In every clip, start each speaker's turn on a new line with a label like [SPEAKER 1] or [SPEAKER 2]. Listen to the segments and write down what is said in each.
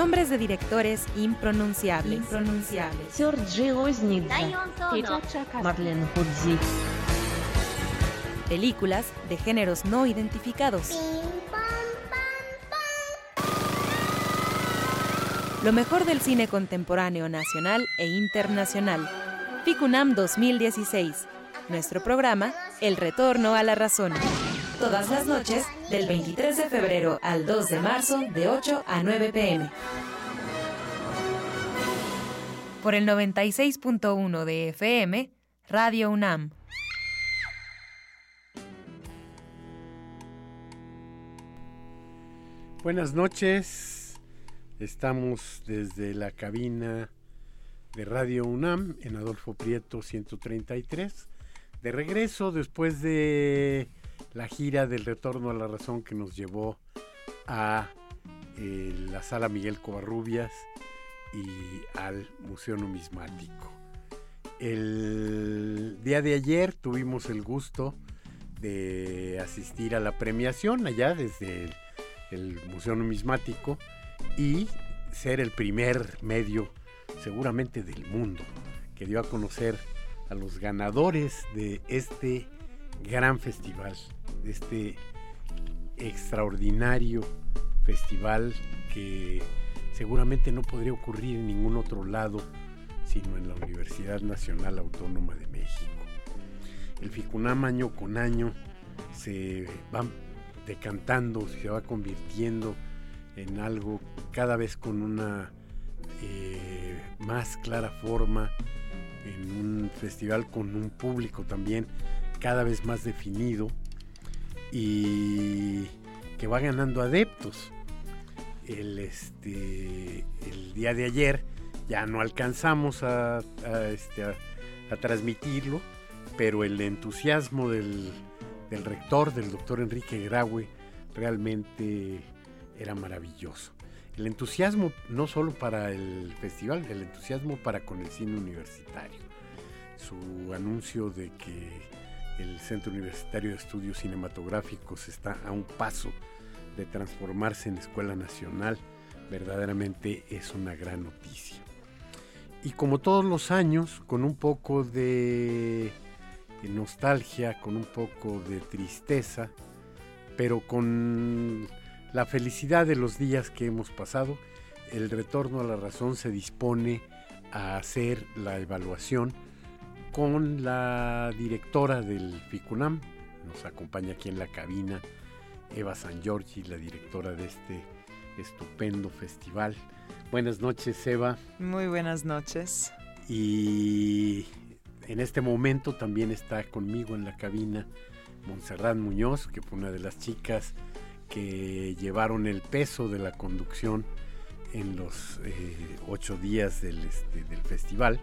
[SPEAKER 1] Nombres de directores impronunciables. impronunciables. Películas de géneros no identificados. Lo mejor del cine contemporáneo nacional e internacional. FICUNAM 2016. Nuestro programa, El Retorno a la Razón. Todas las noches, del 23 de febrero al 2 de marzo, de 8 a 9 pm. Por el 96.1 de FM, Radio UNAM.
[SPEAKER 2] Buenas noches. Estamos desde la cabina de Radio UNAM en Adolfo Prieto 133. De regreso después de la gira del retorno a la razón que nos llevó a eh, la sala Miguel Covarrubias y al Museo Numismático. El día de ayer tuvimos el gusto de asistir a la premiación allá desde el Museo Numismático y ser el primer medio seguramente del mundo que dio a conocer a los ganadores de este gran festival, de este extraordinario festival que seguramente no podría ocurrir en ningún otro lado sino en la Universidad Nacional Autónoma de México. El FICUNAM año con año se va decantando, se va convirtiendo en algo cada vez con una eh, más clara forma, en un festival con un público también cada vez más definido y que va ganando adeptos. El, este, el día de ayer ya no alcanzamos a, este, a, transmitirlo, pero el entusiasmo del, del rector, del doctor Enrique Graue, realmente era maravilloso. El entusiasmo no solo para el festival, el entusiasmo para con el cine universitario. Su anuncio de que el Centro Universitario de Estudios Cinematográficos está a un paso de transformarse en Escuela Nacional, verdaderamente es una gran noticia. Y como todos los años, con un poco de nostalgia, con un poco de tristeza, pero con la felicidad de los días que hemos pasado, el retorno a la razón se dispone a hacer la evaluación con la directora del FICUNAM, nos acompaña aquí en la cabina Eva San Giorgi, la directora de este estupendo festival. Buenas noches, Eva.
[SPEAKER 3] Muy buenas noches.
[SPEAKER 2] Y en este momento también está conmigo en la cabina Montserrat Muñoz, que fue una de las chicas que llevaron el peso de la conducción en los eh, ocho días del, este, del, festival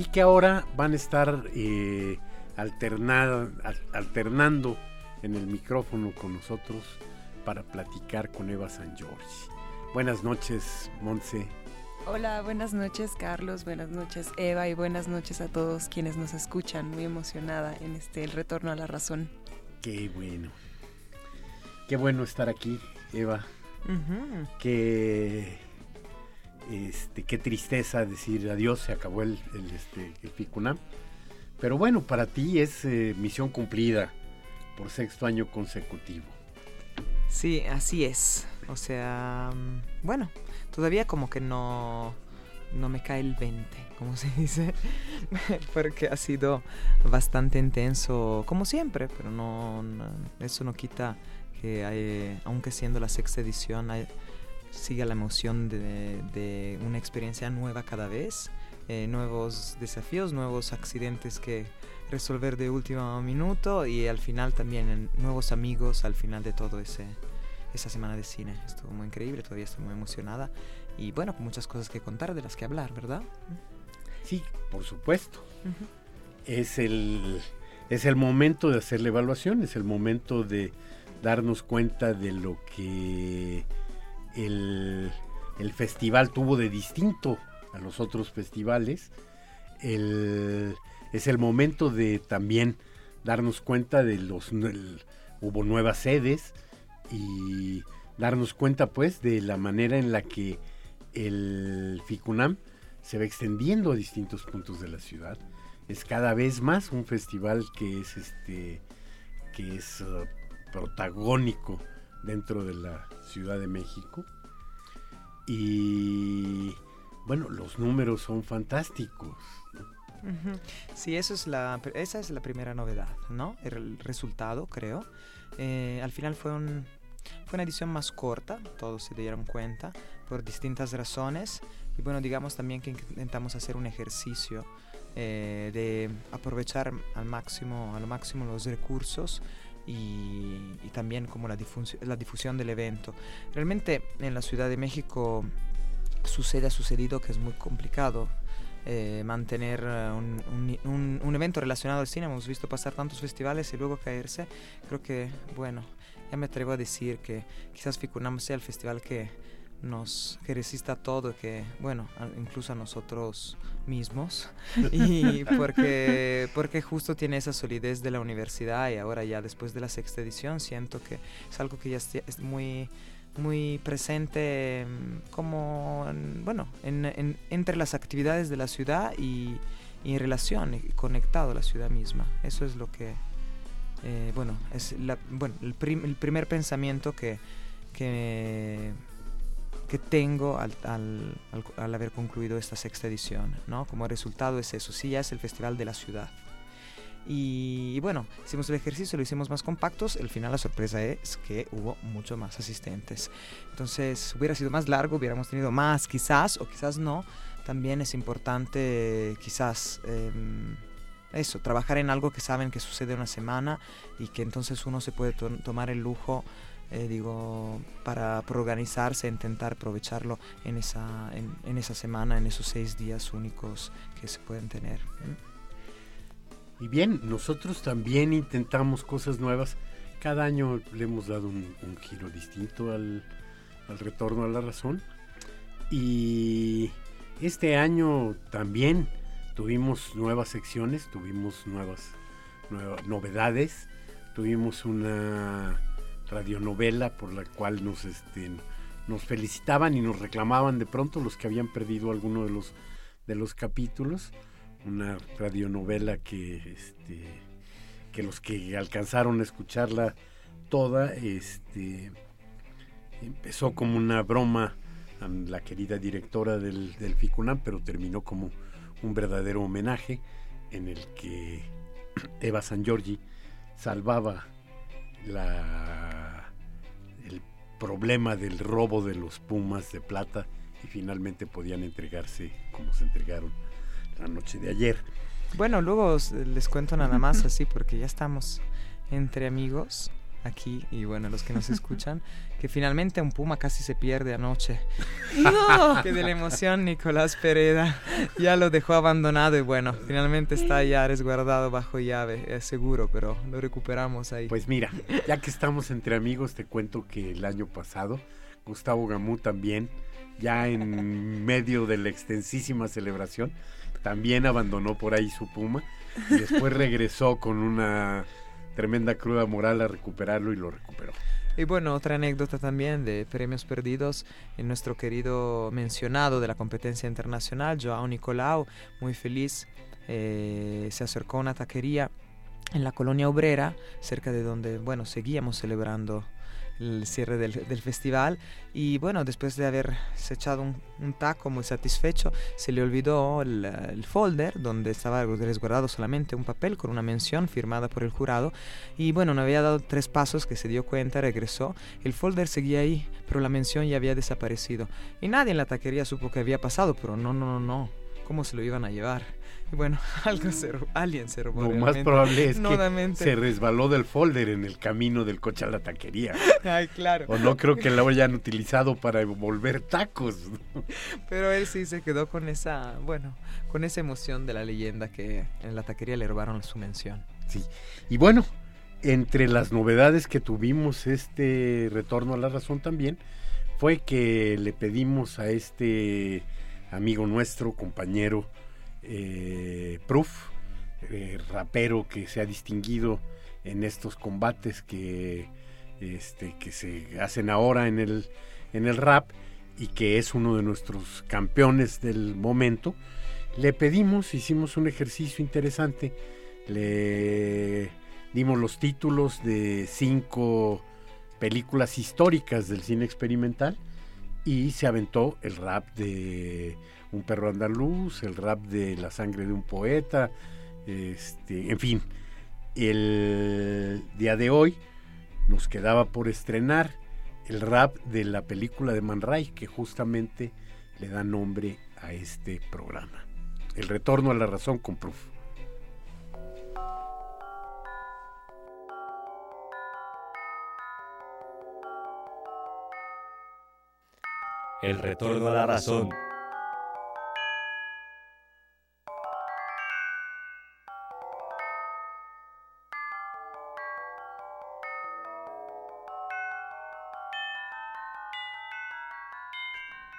[SPEAKER 2] y que ahora van a estar eh, alternando en el micrófono con nosotros para platicar con Eva San Giorgi. Buenas noches, Monse.
[SPEAKER 4] Hola, buenas noches Carlos, buenas noches Eva y buenas noches a todos quienes nos escuchan. Muy emocionada en este el retorno a la razón.
[SPEAKER 2] Qué bueno. Qué bueno estar aquí, Eva. Qué, este, qué tristeza decir adiós, se acabó el, el, este, Ficunam. Pero bueno, para ti es eh, misión cumplida por sexto año consecutivo.
[SPEAKER 3] Sí, así es. O sea, mm, bueno, todavía como que no, no me cae el 20, como se dice, porque ha sido bastante intenso, como siempre, pero no eso no quita que aunque siendo la sexta edición, sigue la emoción de, una experiencia nueva cada vez, eh, nuevos desafíos, nuevos accidentes que resolver de último minuto y al final también nuevos amigos al final de todo ese esa semana de cine. Estuvo muy increíble, todavía estoy muy emocionada y bueno, con muchas cosas que contar, de las que hablar, ¿verdad?
[SPEAKER 2] Sí, por supuesto. Es el es el momento de hacer la evaluación, es el momento de darnos cuenta de lo que el, festival tuvo de distinto a los otros festivales. es el momento de también darnos cuenta de los hubo nuevas sedes y darnos cuenta pues de la manera en la que el FICUNAM se va extendiendo a distintos puntos de la ciudad. Es cada vez más un festival que es este que es uh, protagónico dentro de la Ciudad de México. Y bueno, los números son fantásticos.
[SPEAKER 3] Sí, eso es la, esa es la primera novedad, ¿no? El resultado, creo. Eh, al final fue, un, fue una edición más corta, todos se dieron cuenta, por distintas razones. Y bueno, digamos también que intentamos hacer un ejercicio eh, de aprovechar al máximo, al máximo los recursos y, también como la, la difusión del evento. Realmente en la Ciudad de México sucede, ha sucedido que es muy complicado eh, mantener eh, un, un, evento relacionado al cine. Hemos visto pasar tantos festivales y luego caerse. Creo que, bueno, ya me atrevo a decir que quizás Ficunam sea el festival que nos que resista todo, que, bueno, incluso a nosotros mismos. y porque, porque justo tiene esa solidez de la universidad y ahora ya después de la sexta edición siento que es algo que ya es muy muy presente mm, como, bueno, en, entre las actividades de la ciudad y, en relación, y conectado a la ciudad misma. Eso es lo que, eh, bueno, es la, bueno, el, el, primer pensamiento que, que, que tengo al, al, al, haber concluido esta sexta edición, ¿no? Como resultado es eso, sí, ya es el festival de la ciudad. Y, bueno, hicimos el ejercicio, lo hicimos más compactos. El final, la sorpresa es que hubo mucho más asistentes. Entonces, hubiera sido más largo, hubiéramos tenido más, quizás, o quizás no. También es importante, quizás. Em, eso, trabajar en algo que saben que sucede una semana y que entonces uno se puede tomar el lujo, eh, digo, para, organizarse, intentar aprovecharlo en esa, en, esa semana, en esos seis días únicos que se pueden tener.
[SPEAKER 2] Y bien, nosotros también intentamos cosas nuevas. Cada año le hemos dado un, giro distinto al, retorno a la razón. Y este año también tuvimos nuevas secciones, tuvimos nuevas, novedades, tuvimos una radionovela por la cual nos, este, nos felicitaban y nos reclamaban de pronto los que habían perdido alguno de los, de los capítulos. Una radionovela que, este, que los que alcanzaron a escucharla toda, este, empezó como una broma a la querida directora del, del FICUNAM, pero terminó como un verdadero homenaje en el que Eva San Giorgi salvaba la, problema del robo de los Pumas de plata y finalmente podían entregarse como se entregaron la noche de ayer.
[SPEAKER 3] Bueno, luego les cuento nada más así porque ya estamos entre amigos aquí y bueno, los que nos escuchan, que finalmente un puma casi se pierde anoche. No, que de la emoción Nicolás Pereda ya lo dejó abandonado y bueno, finalmente está ya resguardado bajo llave, es seguro, pero lo recuperamos ahí.
[SPEAKER 2] Pues mira, ya que estamos entre amigos, te cuento que el año pasado Gustavo Gamú también, ya en medio de la extensísima celebración, también abandonó por ahí su puma y después regresó con una tremenda cruda moral a recuperarlo y lo recuperó.
[SPEAKER 3] Y bueno, otra anécdota también de premios perdidos en nuestro querido mencionado de la competencia internacional, Joao Nicolau, muy feliz, eh, se acercó a una taquería en la colonia obrera, cerca de donde, bueno, seguíamos celebrando el cierre del, festival. Y bueno, después de haber echado un, taco muy satisfecho, se le olvidó el, folder donde estaba resguardado solamente un papel con una mención firmada por el jurado. Y bueno, no había dado tres pasos que se dio cuenta, regresó, el folder seguía ahí, pero la mención ya había desaparecido. Y nadie en la taquería supo que había pasado, pero no, no, no, no, ¿cómo se lo iban a llevar? bueno, algo se, alguien se robó.
[SPEAKER 2] Lo más probable es que se resbaló del folder en el camino del coche a la taquería.
[SPEAKER 3] Ay, claro.
[SPEAKER 2] O no creo que lo hayan utilizado para volver tacos.
[SPEAKER 3] Pero él sí se quedó con esa, bueno, con esa emoción de la leyenda que en la taquería le robaron su mención.
[SPEAKER 2] Sí. Y bueno, entre las novedades que tuvimos este retorno a la razón también fue que le pedimos a este amigo nuestro, compañero, eh, Proof, eh, rapero que se ha distinguido en estos combates que este, que se hacen ahora en el, en el rap y que es uno de nuestros campeones del momento, le pedimos, hicimos un ejercicio interesante, le dimos los títulos de cinco películas históricas del cine experimental y se aventó el rap de Un perro andaluz, el rap de La sangre de un poeta, este, en fin, el día de hoy nos quedaba por estrenar el rap de la película de Man Ray que justamente le da nombre a este programa. El retorno a la razón con Proof.
[SPEAKER 5] El retorno a la razón.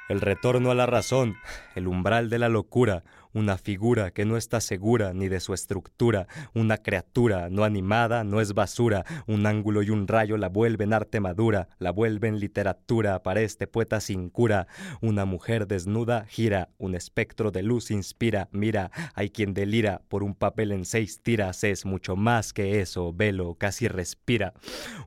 [SPEAKER 5] El retorno a la razón, el umbral de la locura, una figura que no está segura ni de su estructura, una criatura no animada, no es basura, un ángulo y un rayo la vuelven arte madura, la vuelven literatura para este poeta sin cura, una mujer desnuda gira, un espectro de luz inspira, mira, hay quien delira por un papel en seis tiras, es mucho más que eso, velo, casi respira,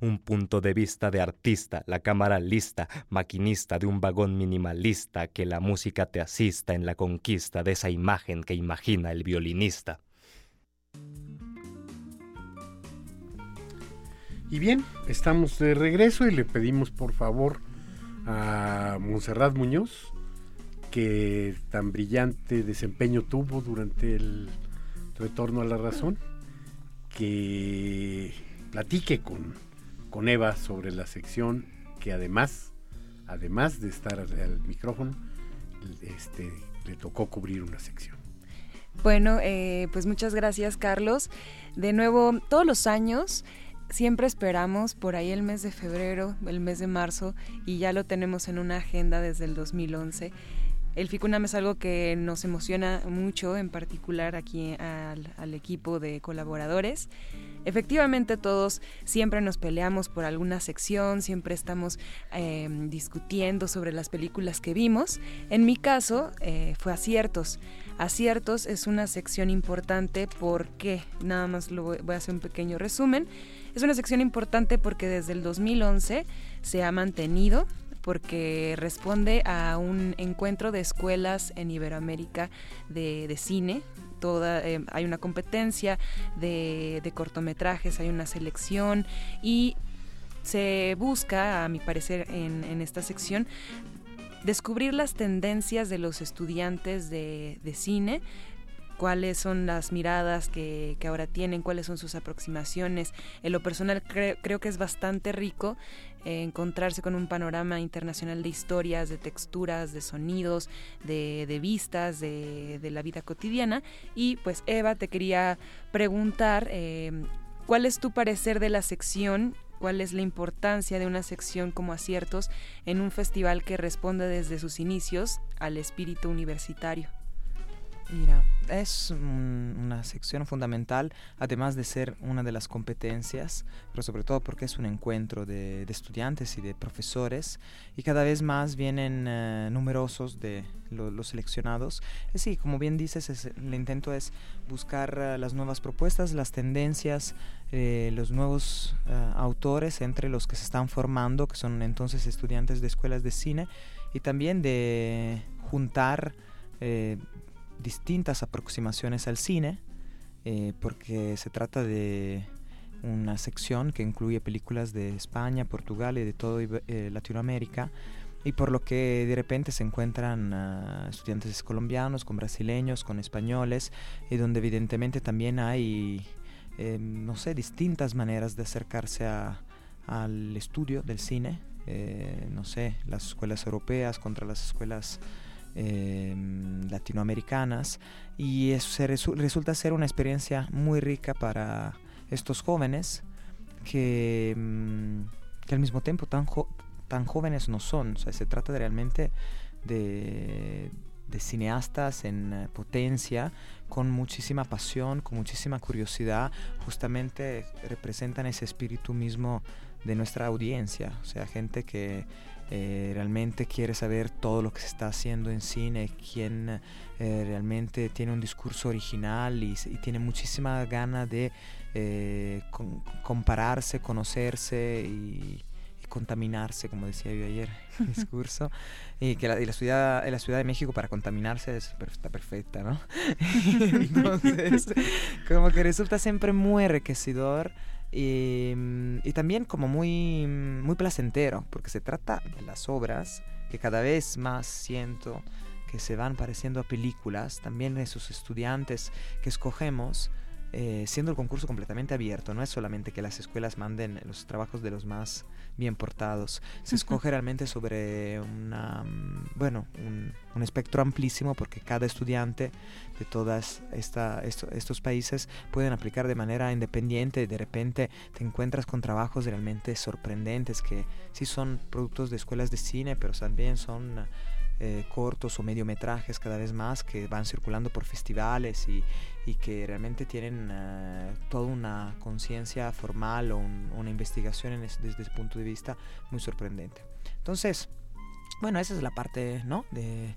[SPEAKER 5] un punto de vista de artista, la cámara lista, maquinista de un vagón minimalista, que la música te asista en la conquista de esa imagen que imagina el violinista.
[SPEAKER 2] Y bien, estamos de regreso y le pedimos por favor a Monserrat Muñoz, que tan brillante desempeño tuvo durante el retorno a la razón, que platique con, con Eva sobre la sección que además, además de estar al micrófono, este, le tocó cubrir una sección.
[SPEAKER 4] Bueno, eh, pues muchas gracias Carlos. De nuevo, todos los años siempre esperamos por ahí el mes de febrero, el mes de marzo, y ya lo tenemos en una agenda desde el 2011. El FICUNAM es algo que nos emociona mucho, en particular aquí al equipo de colaboradores. Efectivamente todos siempre nos peleamos por alguna sección, siempre estamos em, discutiendo sobre las películas que vimos. En mi caso eh, fue aciertos. Aciertos es una sección importante porque, nada más lo voy, voy a hacer un pequeño resumen, es una sección importante porque desde el 2011 se ha mantenido porque responde a un encuentro de escuelas en Iberoamérica de, cine. Toda, eh, hay una competencia de, cortometrajes, hay una selección y se busca, a mi parecer, en, esta sección, descubrir las tendencias de los estudiantes de, cine cuáles son las miradas que, ahora tienen, cuáles son sus aproximaciones. En lo personal creo que es bastante rico encontrarse con un panorama internacional de historias, de texturas, de sonidos, de, vistas, de, la vida cotidiana. Y pues Eva, te quería preguntar, em, ¿cuál es tu parecer de la sección cuál es la importancia de una sección como aciertos en un festival que responde desde sus inicios al espíritu universitario.
[SPEAKER 3] Mira, es una sección fundamental, además de ser una de las competencias, pero sobre todo porque es un encuentro de, estudiantes y de profesores, y cada vez más vienen eh, numerosos de los seleccionados. Eh, sí, como bien dices, el intento es buscar eh, las nuevas propuestas, las tendencias, los nuevos autores entre los que se están formando, que son entonces estudiantes de escuelas de cine, y también de juntar distintas aproximaciones al cine, eh, porque se trata de una sección que incluye películas de España, Portugal y de todo eh, Latinoamérica, y por lo que de repente se encuentran estudiantes colombianos con brasileños, con españoles, y donde evidentemente también hay, eh, no sé, distintas maneras de acercarse al estudio del cine, no sé, las escuelas europeas contra las escuelas Em, latinoamericanas y eso resulta ser una experiencia muy rica para estos jóvenes que, em, al mismo tiempo tan, jóvenes no son. O sea, se trata realmente de, de cineastas en eh, potencia, con muchísima pasión, con muchísima curiosidad, justamente representan ese espíritu mismo de nuestra audiencia, o sea, gente que eh, realmente quiere saber todo lo que se está haciendo en cine, quien eh, realmente tiene un discurso original y, tiene muchísima gana de compararse, conocerse y, contaminarse, como decía yo ayer en el discurso, y que la, y la, ciudad, la Ciudad de México para contaminarse es, está perfecta, ¿no? Entonces, como que resulta siempre muy enriquecedor y, y, también como muy, muy placentero, porque se trata de las obras que cada vez más siento que se van pareciendo a películas, también esos estudiantes que escogemos, eh, siendo el concurso completamente abierto, no es solamente que las escuelas manden los trabajos de los más bien portados, se escoge realmente sobre una, mm, bueno, un, espectro amplísimo porque cada estudiante de todos estos países pueden aplicar de manera independiente. Y de repente te encuentras con trabajos realmente sorprendentes que sí son productos de escuelas de cine, pero también son eh, cortos o mediometrajes cada vez más que van circulando por festivales y, y que realmente tienen eh, toda una conciencia formal o una investigación desde ese punto de vista muy sorprendente. Entonces, bueno, esa es la parte ¿no? de,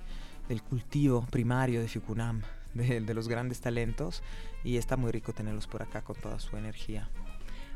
[SPEAKER 3] del cultivo primario de Ficunam, de, de los grandes talentos, y está muy rico tenerlos por acá con toda su energía.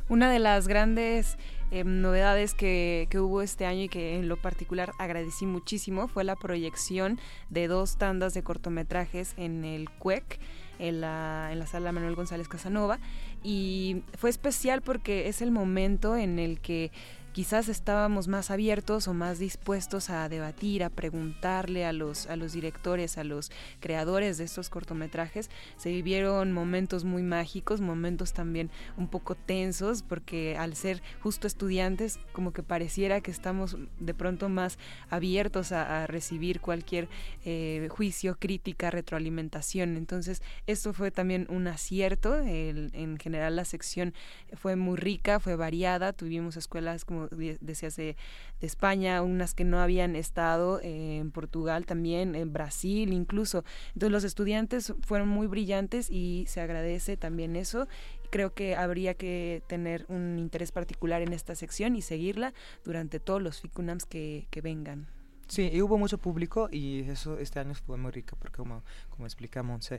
[SPEAKER 4] Una de las grandes em, novedades que, hubo este año y que en lo particular agradecí muchísimo fue la proyección de dos tandas de cortometrajes en el CUEC. En la, en la sala Manuel González Casanova y fue especial porque es el momento en el que quizás estábamos más abiertos o más dispuestos a debatir, a preguntarle a los, a los directores, a los creadores de estos cortometrajes. Se vivieron momentos muy mágicos, momentos también un poco tensos, porque al ser justo estudiantes, como que pareciera que estamos de pronto más abiertos a, recibir cualquier eh, juicio, crítica, retroalimentación. Entonces, esto fue también un acierto. en general, la sección fue muy rica, fue variada. Tuvimos escuelas como decías, de, España, unas que no habían estado, eh, en Portugal también, en Brasil incluso. Entonces los estudiantes fueron muy brillantes y se agradece también eso. Creo que habría que tener un interés particular en esta sección y seguirla durante todos los FICUNAMs que, que vengan.
[SPEAKER 3] Sí, y hubo mucho público y eso este año fue muy rico porque como, como explicamos,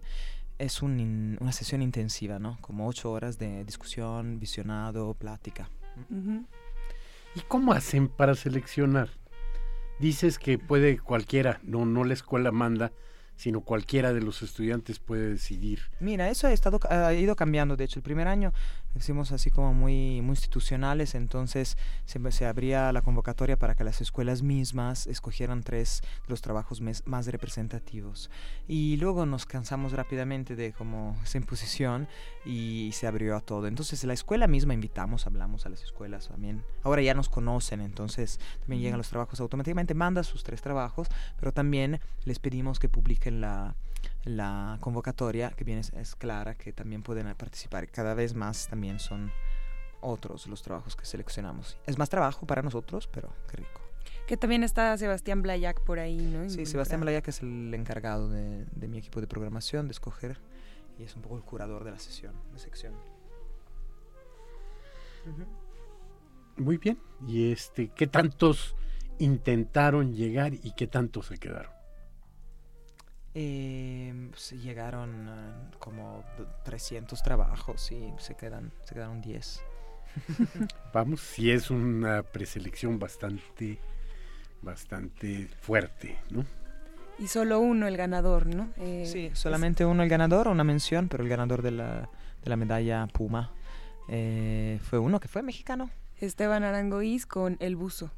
[SPEAKER 3] es una sesión intensiva, ¿no? Como ocho horas de discusión, visionado, plática.
[SPEAKER 2] ¿Y cómo hacen para seleccionar? Dices que puede cualquiera, no, no la escuela manda, sino cualquiera de los estudiantes puede decidir.
[SPEAKER 3] Mira, eso ha, estado, ha ido cambiando. De hecho, el primer año hicimos así como muy, muy institucionales, entonces siempre se abría la convocatoria para que las escuelas mismas escogieran tres de los trabajos más representativos. Y luego nos cansamos rápidamente de como esa imposición y se abrió a todo. Entonces, la escuela misma invitamos, hablamos a las escuelas también. Ahora ya nos conocen, entonces también llegan los trabajos automáticamente, manda sus tres trabajos, pero también les pedimos que publiquen la la convocatoria que viene es, clara, que también pueden participar. Cada vez más también son otros los trabajos que seleccionamos. Es más trabajo para nosotros, pero qué rico.
[SPEAKER 4] Que también está Sebastián Blayac por ahí, ¿no?
[SPEAKER 3] Sí, Sebastián Blayac es el encargado de, mi equipo de programación, de escoger, y es un poco el curador de la sesión, de sección.
[SPEAKER 2] Muy bien. ¿Y este qué tantos intentaron llegar y qué tantos se quedaron?
[SPEAKER 3] Eh, llegaron uh, como 300 trabajos y se, quedan, se quedaron 10.
[SPEAKER 2] Vamos, si es una preselección bastante, bastante fuerte, ¿no?
[SPEAKER 4] Y solo uno el ganador, ¿no?
[SPEAKER 3] Eh, sí, solamente uno el ganador, una mención, pero el ganador de la, de la medalla Puma eh, fue uno que fue mexicano.
[SPEAKER 4] Esteban Arangoiz con El Buzo.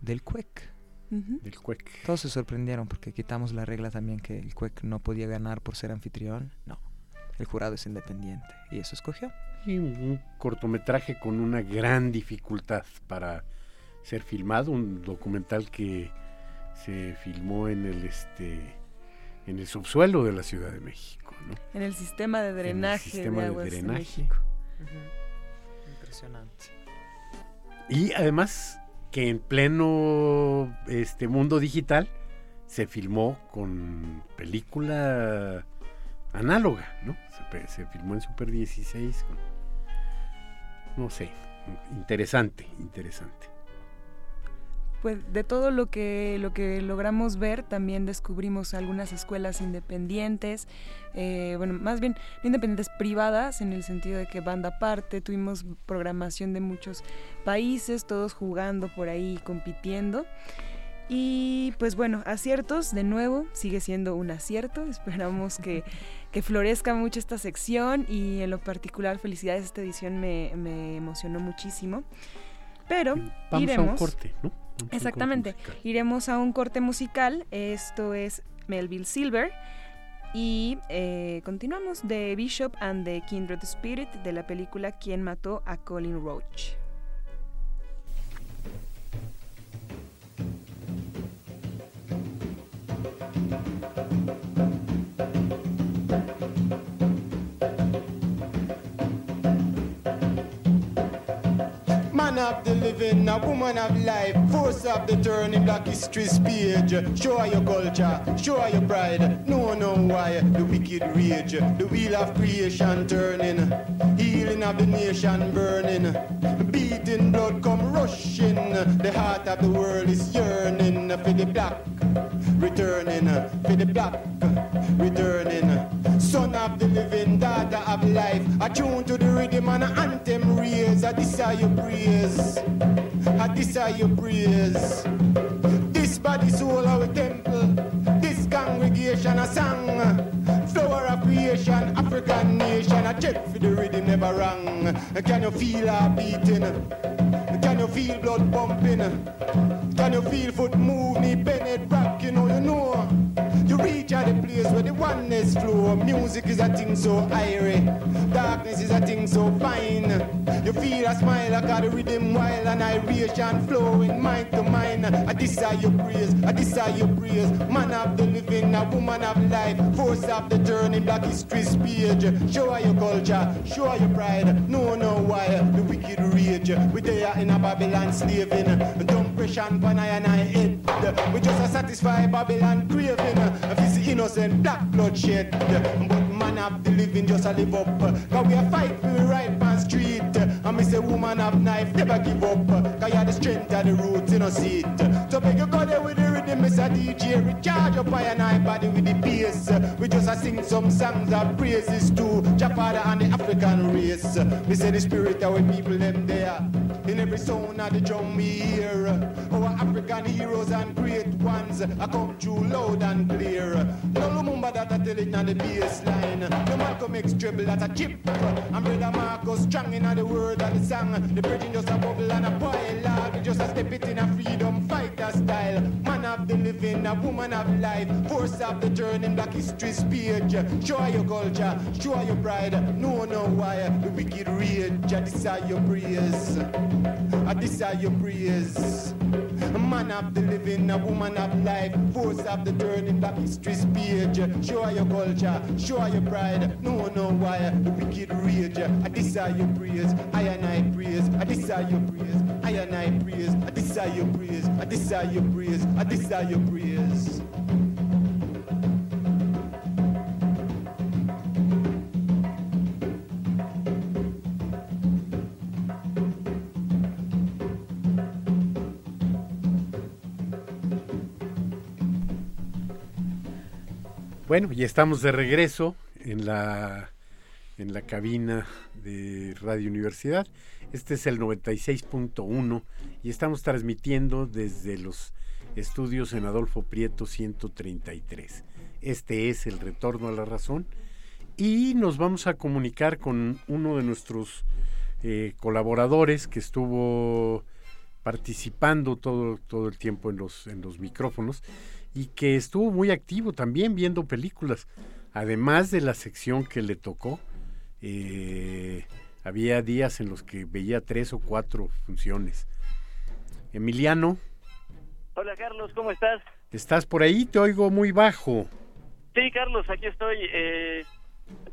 [SPEAKER 3] Del CUEC
[SPEAKER 2] del CUEC.
[SPEAKER 3] Todos se sorprendieron porque quitamos la regla también que el CUEC no podía ganar por ser anfitrión. No, el jurado es independiente y eso escogió.
[SPEAKER 2] Y un cortometraje con una gran dificultad para ser filmado, un documental que se filmó en el este en el subsuelo de la Ciudad de México,
[SPEAKER 4] En el sistema de drenaje de, aguas de, México.
[SPEAKER 3] Impresionante.
[SPEAKER 2] Y además que en pleno este mundo digital se filmó con película análoga, ¿no? Se, filmó en Super 16. no sé, interesante, interesante
[SPEAKER 4] pues de todo lo que lo que logramos ver también descubrimos algunas escuelas independientes eh, bueno más bien independientes privadas en el sentido de que banda aparte tuvimos programación de muchos países todos jugando por ahí compitiendo y pues bueno, aciertos de nuevo, sigue siendo un acierto, esperamos que, que florezca mucho esta sección y en lo particular felicidades, esta edición me, me emocionó muchísimo. Pero iremos...
[SPEAKER 2] A un corte, ¿no?
[SPEAKER 4] Exactamente. Iremos a un corte musical. Esto es Melville Silver. Y eh, continuamos de Bishop and the Kindred Spirit de la película ¿Quién mató a Colin Roach?
[SPEAKER 6] Man of the living, a woman of life, force of the turning black history's page. Show her your culture, show her your pride. No, no, why the wicked rage, the wheel of creation turning, healing of the nation burning, beating blood come rushing. The heart of the world is yearning for the black, returning for the black, returning. Son of the living, daughter of life, attuned to the rhythm and anthem raise. I desire your praise. I desire your praise. This body, soul, our temple. This congregation, a song. Flower of creation, African nation. A check for the rhythm, never wrong. Can you feel our beating? Can you feel blood pumping? Can you feel foot move, knee bend, rock? Oh, you know, you know. You reach out the place where the oneness flow. Music is a thing so airy. Darkness is a thing so fine. You feel a smile like a rhythm while an iration flowing mind to mind. I desire your praise, I desire your praise. Man of the living, a woman of life. Force of the journey, black history's page. Show her your culture, show her your pride. No, no, why the wicked rage. We there in a Babylon slaving. Don't pressure on I and I head. We just a satisfy Babylon craving. If it's the innocent black bloodshed, but man have the living just a live up. Cause we a fight for right man street. And me say woman have knife, never give up. Cause you the strength of the roots, know see it. So make you go there with the rhythm, Mr. DJ. Recharge your fire and I body with the bass. We just a sing some songs of praises to Japada and the African race. We say the spirit of our people them there. In every sound of the drum we hear. Our African heroes and great ones. I come through loud and clear. No Lumumba that I tell it on the baseline. No Malcolm X treble that a chip. And brother Marcus strong in the word and the song. The bridging just a bubble and a boil. Just a step it in a freedom fighter style. Man of the living, a woman of life. Force of the turning black history's page. Show your culture, show your pride. No, no, why the wicked rage. I desire your prayers. I desire your praise. A man of the living, a woman of life. Force of the turning black history's page. Show your culture, show your pride. No, one no, why the wicked rage. I desire your praise. I and I praise. I desire your praise. I and I praise. I desire your praise. I desire your praise. I desire your praise.
[SPEAKER 2] Bueno, y estamos de regreso en la, en la cabina de Radio Universidad. Este es el 96.1 y estamos transmitiendo desde los estudios en Adolfo Prieto 133. Este es el retorno a la razón y nos vamos a comunicar con uno de nuestros eh, colaboradores que estuvo participando todo, todo el tiempo en los, en los micrófonos y que estuvo muy activo también viendo películas. Además de la sección que le tocó, eh, había días en los que veía tres o cuatro funciones. Emiliano.
[SPEAKER 7] Hola Carlos, ¿cómo estás?
[SPEAKER 2] ¿Estás por ahí? Te oigo muy bajo.
[SPEAKER 7] Sí, Carlos, aquí estoy. Eh,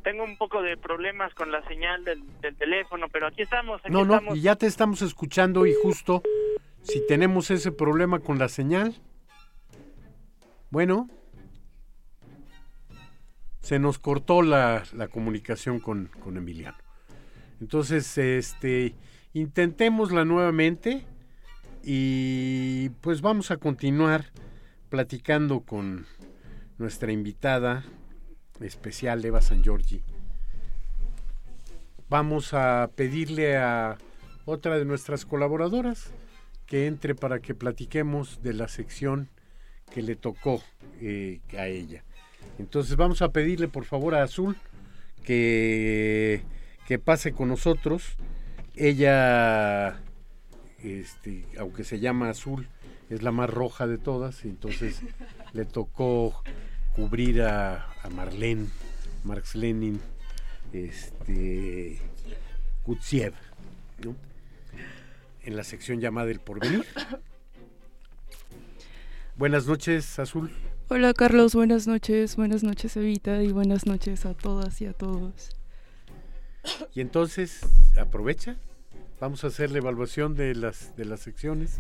[SPEAKER 7] tengo un poco de problemas con la señal del, teléfono, pero aquí estamos.
[SPEAKER 2] no, no, y ya te estamos escuchando y justo si tenemos ese problema con la señal, Bueno, se nos cortó la, comunicación con, con, Emiliano. Entonces, este, intentémosla nuevamente y pues vamos a continuar platicando con nuestra invitada especial, Eva San Giorgi. Vamos a pedirle a otra de nuestras colaboradoras que entre para que platiquemos de la sección que le tocó eh, a ella. Entonces vamos a pedirle por favor a Azul que, que pase con nosotros. Ella, este, aunque se llama Azul, es la más roja de todas, entonces le tocó cubrir a, a Marlene, Marx Lenin, este, Kutsiev, en la sección llamada El Porvenir. Buenas noches, Azul.
[SPEAKER 8] Hola Carlos, buenas noches, buenas noches Evita y buenas noches a todas y a todos.
[SPEAKER 2] Y entonces, aprovecha, vamos a hacer la evaluación de las, de las secciones.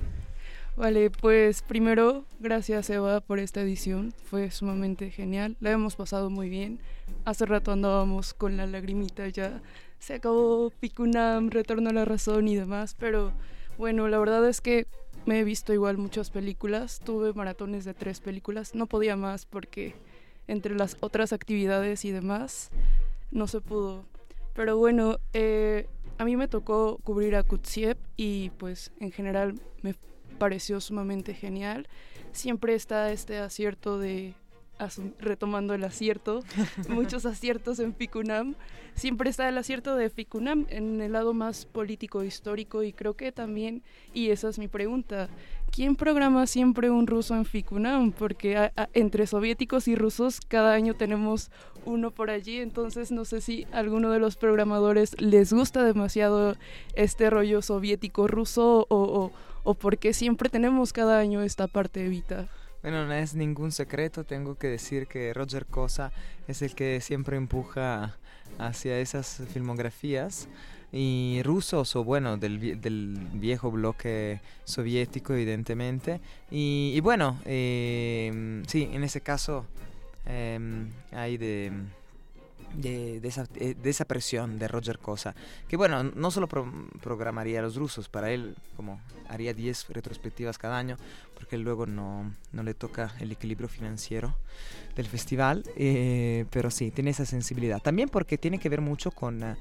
[SPEAKER 8] Vale, pues primero, gracias Eva por esta edición, fue sumamente genial, la hemos pasado muy bien. Hace rato andábamos con la lagrimita ya, se acabó Picunam, Retorno a la Razón y demás, pero bueno, la verdad es que me he visto igual muchas películas, tuve maratones de tres películas, no podía más porque entre las otras actividades y demás no se pudo. Pero bueno, eh, a mí me tocó cubrir a Kutsiev y pues en general me pareció sumamente genial. Siempre está este acierto de retomando el acierto, muchos aciertos en Ficunam. Siempre está el acierto de Ficunam en el lado más político histórico y creo que también, y esa es mi pregunta, ¿quién programa siempre un ruso en Ficunam? Porque entre soviéticos y rusos cada año tenemos uno por allí, entonces no sé si a alguno de los programadores les gusta demasiado este rollo soviético ruso o, o, o porque siempre tenemos cada año esta parte evita.
[SPEAKER 3] Bueno, no es ningún secreto, tengo que decir que Roger Cosa es el que siempre empuja hacia esas filmografías. Y rusos o bueno del, del viejo bloque soviético evidentemente. Y, bueno eh, sí en ese caso eh, hay de de, esa, eh, de, esa, presión de Roger Cosa, que bueno, no solo programaría los rusos, para él como haría 10 retrospectivas cada año, porque luego no, no, le toca el equilibrio financiero del festival, eh, pero sí, tiene esa sensibilidad. También porque tiene que ver mucho con... Eh,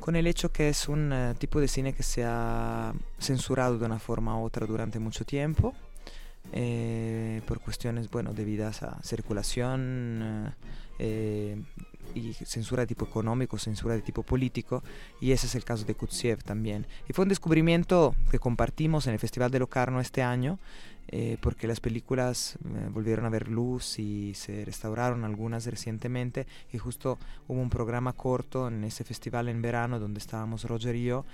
[SPEAKER 3] con el hecho que es un tipo de cine que se ha censurado de una forma u otra durante mucho tiempo, por cuestiones, bueno, debidas a circulación, y censura de tipo económico, censura de tipo político, y ese es el caso de Kutsiev también. Y fue un descubrimiento que compartimos en el Festival de Locarno este año, eh, porque las películas eh, volvieron a ver luz y se restauraron algunas recientemente, y justo hubo un programa corto en ese festival en verano donde estábamos Roger y yo,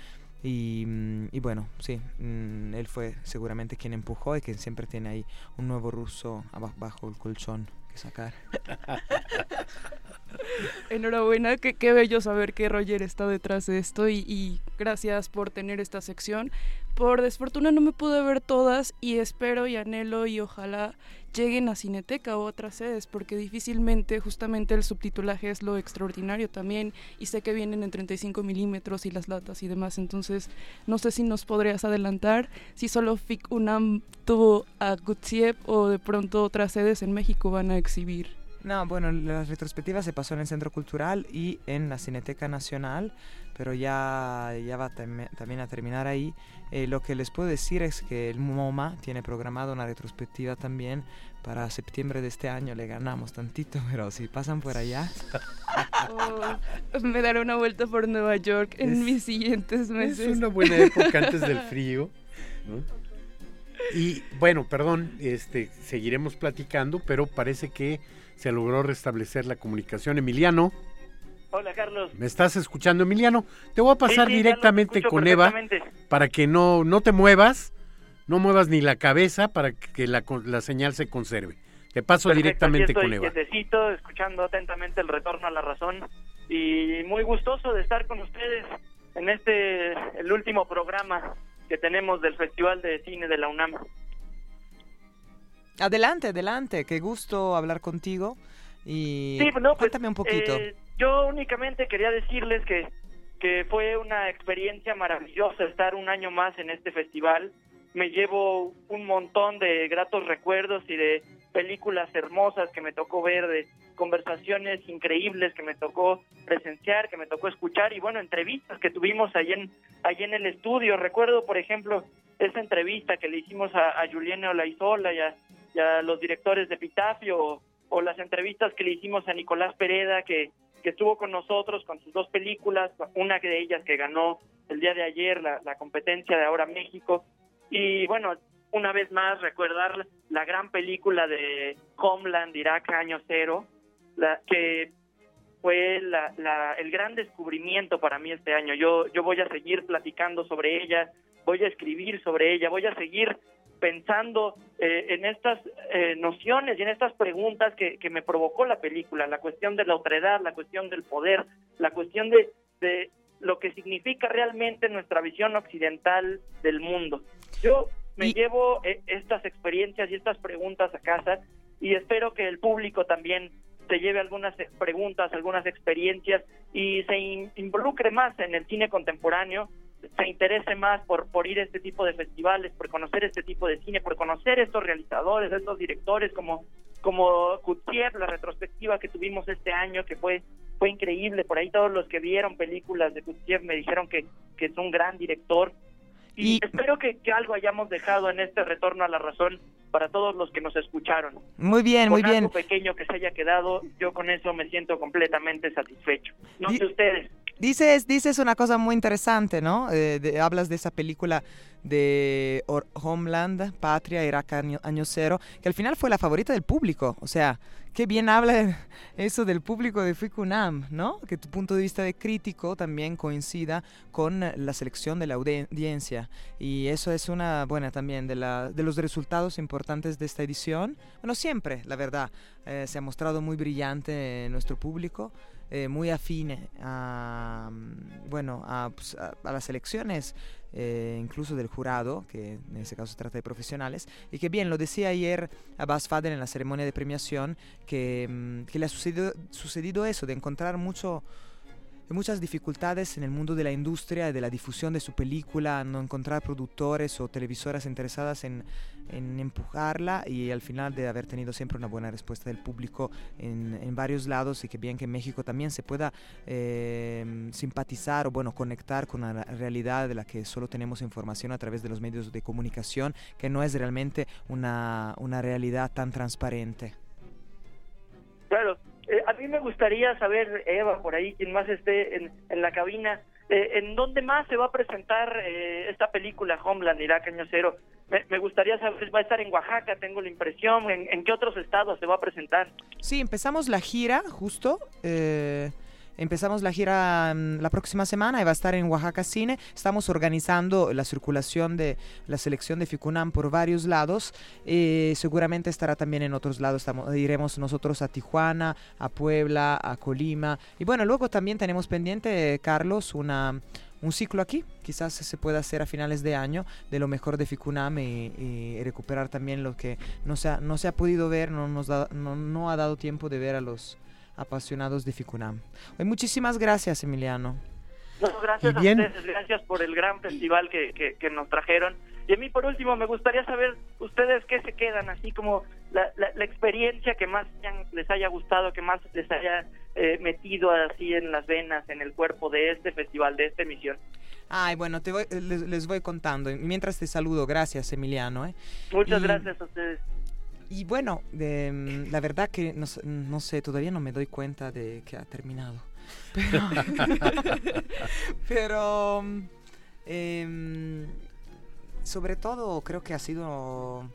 [SPEAKER 3] y, mm, bueno, sí, mm, él fue seguramente quien empujó y quien siempre tiene ahí un nuevo ruso bajo el colchón sacar.
[SPEAKER 8] Enhorabuena, qué, bello saber que Roger está detrás de esto y, gracias por tener esta sección. Por desfortuna no me pude ver todas y espero y anhelo y ojalá lleguen a Cineteca o otras sedes porque difícilmente justamente el subtitulaje es lo extraordinario también y sé que vienen en 35 milímetros y las latas y demás entonces no sé si nos podrías adelantar si solo FIC UNAM tuvo a Gutsiev o de pronto otras sedes en México van a exhibir.
[SPEAKER 3] No, bueno, las retrospectivas se pasó en el Centro Cultural y en la Cineteca Nacional, pero ya, ya va también a terminar ahí. Eh, lo que les puedo decir es que el MoMA tiene programado una retrospectiva también para septiembre de este año. Le ganamos tantito, pero si pasan por allá...
[SPEAKER 8] Oh, me daré una vuelta por Nueva York en mis siguientes meses.
[SPEAKER 2] Es una buena época antes del frío. Y bueno, perdón, este, seguiremos platicando, pero parece que se logró restablecer la comunicación. Emiliano.
[SPEAKER 7] Hola, Carlos.
[SPEAKER 2] ¿Me estás escuchando, Emiliano? Te voy a pasar directamente con Eva para que no, no te muevas, no muevas ni la cabeza para que la, la señal se conserve. Te paso directamente con Eva.
[SPEAKER 7] Quietecito, escuchando atentamente el retorno a la razón y muy gustoso de estar con ustedes en este, el último programa que tenemos del Festival de Cine de la UNAM.
[SPEAKER 3] Adelante, adelante, qué gusto hablar contigo. Y
[SPEAKER 7] sí, no, pues,
[SPEAKER 3] cuéntame un poquito.
[SPEAKER 7] Eh, yo únicamente quería decirles que, que fue una experiencia maravillosa estar un año más en este festival. Me llevo un montón de gratos recuerdos y de películas hermosas que me tocó ver, de conversaciones increíbles que me tocó presenciar, que me tocó escuchar y bueno, entrevistas que tuvimos allí en, allí en el estudio. Recuerdo, por ejemplo, esa entrevista que le hicimos a, a Juliana Olaizola y a, y a los directores de Pitafio o, las entrevistas que le hicimos a Nicolás Pereda que, que estuvo con nosotros con sus dos películas, una de ellas que ganó el día de ayer la, la competencia de Ahora México. Y bueno, una vez más recordar la gran película de Homeland, Irak, Año Cero, la, que fue la, la, el gran descubrimiento para mí este año. Yo, yo voy a seguir platicando sobre ella, voy a escribir sobre ella, voy a seguir pensando eh, en estas eh, nociones y en estas preguntas que, que me provocó la película, la cuestión de la otredad, la cuestión del poder, la cuestión de, de lo que significa realmente nuestra visión occidental del mundo. Yo me llevo eh, estas experiencias y estas preguntas a casa y espero que el público también se lleve algunas preguntas, algunas experiencias y se involucre más en el cine contemporáneo, se interese más por, por ir a este tipo de festivales, por conocer este tipo de cine, por conocer estos realizadores, estos directores como, como Kutiev, la retrospectiva que tuvimos este año, que fue, fue increíble. Por ahí todos los que vieron películas de Kutiev me dijeron que, que es un gran director y, espero que, algo hayamos dejado en este retorno a la razón para todos los que nos escucharon.
[SPEAKER 3] Muy bien, muy bien.
[SPEAKER 7] Algo pequeño que se haya quedado, yo con eso me siento completamente satisfecho. No sé ustedes.
[SPEAKER 3] Dices, dices una cosa muy interesante, ¿no? Eh, hablas de esa película de Homeland, Patria, Irak, año, año, Cero, que al final fue la favorita del público. O sea, qué bien habla eso del público de Ficunam, ¿no? Que tu punto de vista de crítico también coincida con la selección de la audiencia. Y eso es una buena también de, la, de los resultados importantes de esta edición. Bueno, siempre, la verdad, eh, se ha mostrado muy brillante nuestro público. Eh, muy afine a, mm, bueno, pues, a, a, las elecciones, eh, incluso del jurado, que en ese caso se trata de profesionales, y que bien, lo decía ayer Abbas Fadel en la ceremonia de premiación, que, mm, que le ha sucedido, sucedido eso, de encontrar mucho muchas dificultades en el mundo de la industria y de la difusión de su película, no encontrar productores o televisoras interesadas en, en empujarla y al final de haber tenido siempre una buena respuesta del público en, en varios lados y que bien que en México también se pueda eh, simpatizar o bueno conectar con la realidad de la que solo tenemos información a través de los medios de comunicación que no es realmente una, una realidad tan transparente.
[SPEAKER 7] Claro, eh, a mí me gustaría saber, Eva, por ahí, quien más esté en, en la cabina, eh, ¿en dónde más se va a presentar eh, esta película, Homeland, Irak, Año Cero? Me, gustaría saber, va a estar en Oaxaca, tengo la impresión, ¿en, en qué otros estados se va a presentar?
[SPEAKER 3] Sí, empezamos la gira justo. Eh, Empezamos la gira mm, la próxima semana y va a estar en Oaxaca Cine. Estamos organizando la circulación de la selección de Ficunam por varios lados. Eh, seguramente estará también en otros lados. Estamos, iremos nosotros a Tijuana, a Puebla, a Colima. Y bueno, luego también tenemos pendiente, Carlos, una, un ciclo aquí. Quizás se pueda hacer a finales de año de lo mejor de Ficunam y, recuperar también lo que no se ha, no se ha podido ver, no, nos no, no ha dado tiempo de ver a los apasionados de Ficunam. muchísimas gracias, Emiliano.
[SPEAKER 7] gracias a ustedes, gracias por el gran festival que, que, nos trajeron. Y a mí, por último, me gustaría saber ustedes qué se quedan, así como la, la, experiencia que más les haya gustado, que más les haya eh, metido así en las venas, en el cuerpo de este festival, de esta emisión.
[SPEAKER 3] Ay, bueno, te les, voy contando. Mientras te saludo, gracias, Emiliano. ¿eh?
[SPEAKER 7] Muchas gracias a ustedes.
[SPEAKER 3] Y bueno, mm, la verdad que no, sé, todavía no me doy cuenta de que ha terminado. Pero, mm, em, sobre todo creo que ha sido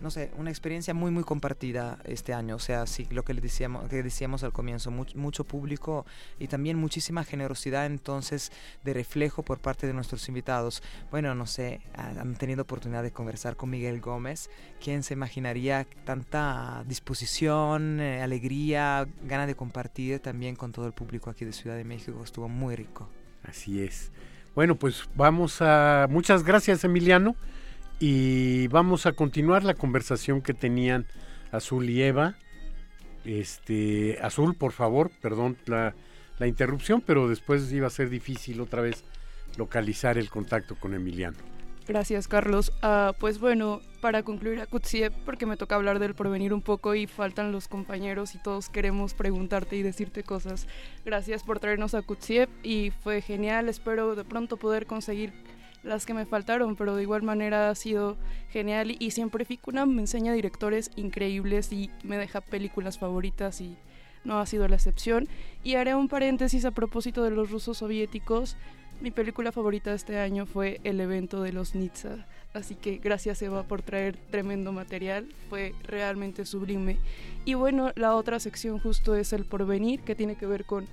[SPEAKER 3] no sé, una experiencia muy, muy compartida este año. O sea, sí, lo que, le decíamos, que decíamos al comienzo, mucho, público y también muchísima generosidad entonces de reflejo por parte de nuestros invitados. Bueno, no sé, han tenido oportunidad de conversar con Miguel Gómez. ¿Quién se imaginaría tanta disposición, eh, alegría, gana de compartir también con todo el público aquí de Ciudad de México? Estuvo muy rico.
[SPEAKER 2] Así es. Bueno, pues vamos a... Muchas gracias, Emiliano. Y vamos a continuar la conversación que tenían Azul y Eva. Este, Azul, por favor, perdón la, la interrupción, pero después iba a ser difícil otra vez localizar el contacto con Emiliano.
[SPEAKER 8] Gracias, Carlos. Ah, pues bueno, para concluir a Kutsiev, porque me toca hablar del porvenir un poco y faltan los compañeros y todos queremos preguntarte y decirte cosas. Gracias por traernos a Kutsiev y fue genial. Espero de pronto poder conseguir las que me faltaron, pero de igual manera ha sido genial y, siempre Ficunam me enseña directores increíbles y me deja películas favoritas y no ha sido la excepción. Y haré un paréntesis a propósito de los rusos soviéticos. Mi película favorita este año fue El evento de los Nizza. Así que gracias Eva por traer tremendo material, fue realmente sublime. Y bueno, la otra sección justo es el porvenir, que tiene que ver con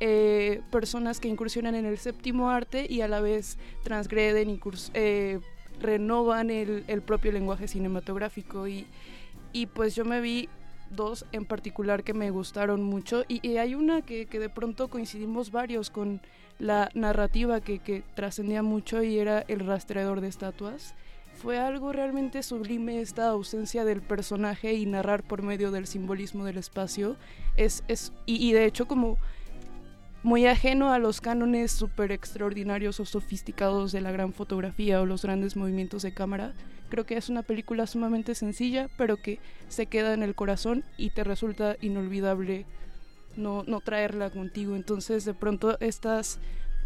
[SPEAKER 8] eh, personas que incursionan en el séptimo arte y a la vez transgreden, eh, renovan el, propio lenguaje cinematográfico. Y, y pues yo me vi dos en particular que me gustaron mucho y, hay una que, que de pronto coincidimos varios con la narrativa que, trascendía mucho y era el rastreador de estatuas. Fue algo realmente sublime esta ausencia del personaje y narrar por medio del simbolismo del espacio. Es, es, y, de hecho como muy ajeno a los cánones súper extraordinarios o sofisticados de la gran fotografía o los grandes movimientos de cámara. Creo que es una película sumamente sencilla, pero que se queda en el corazón y te resulta inolvidable no, no traerla contigo. Entonces, de pronto, estas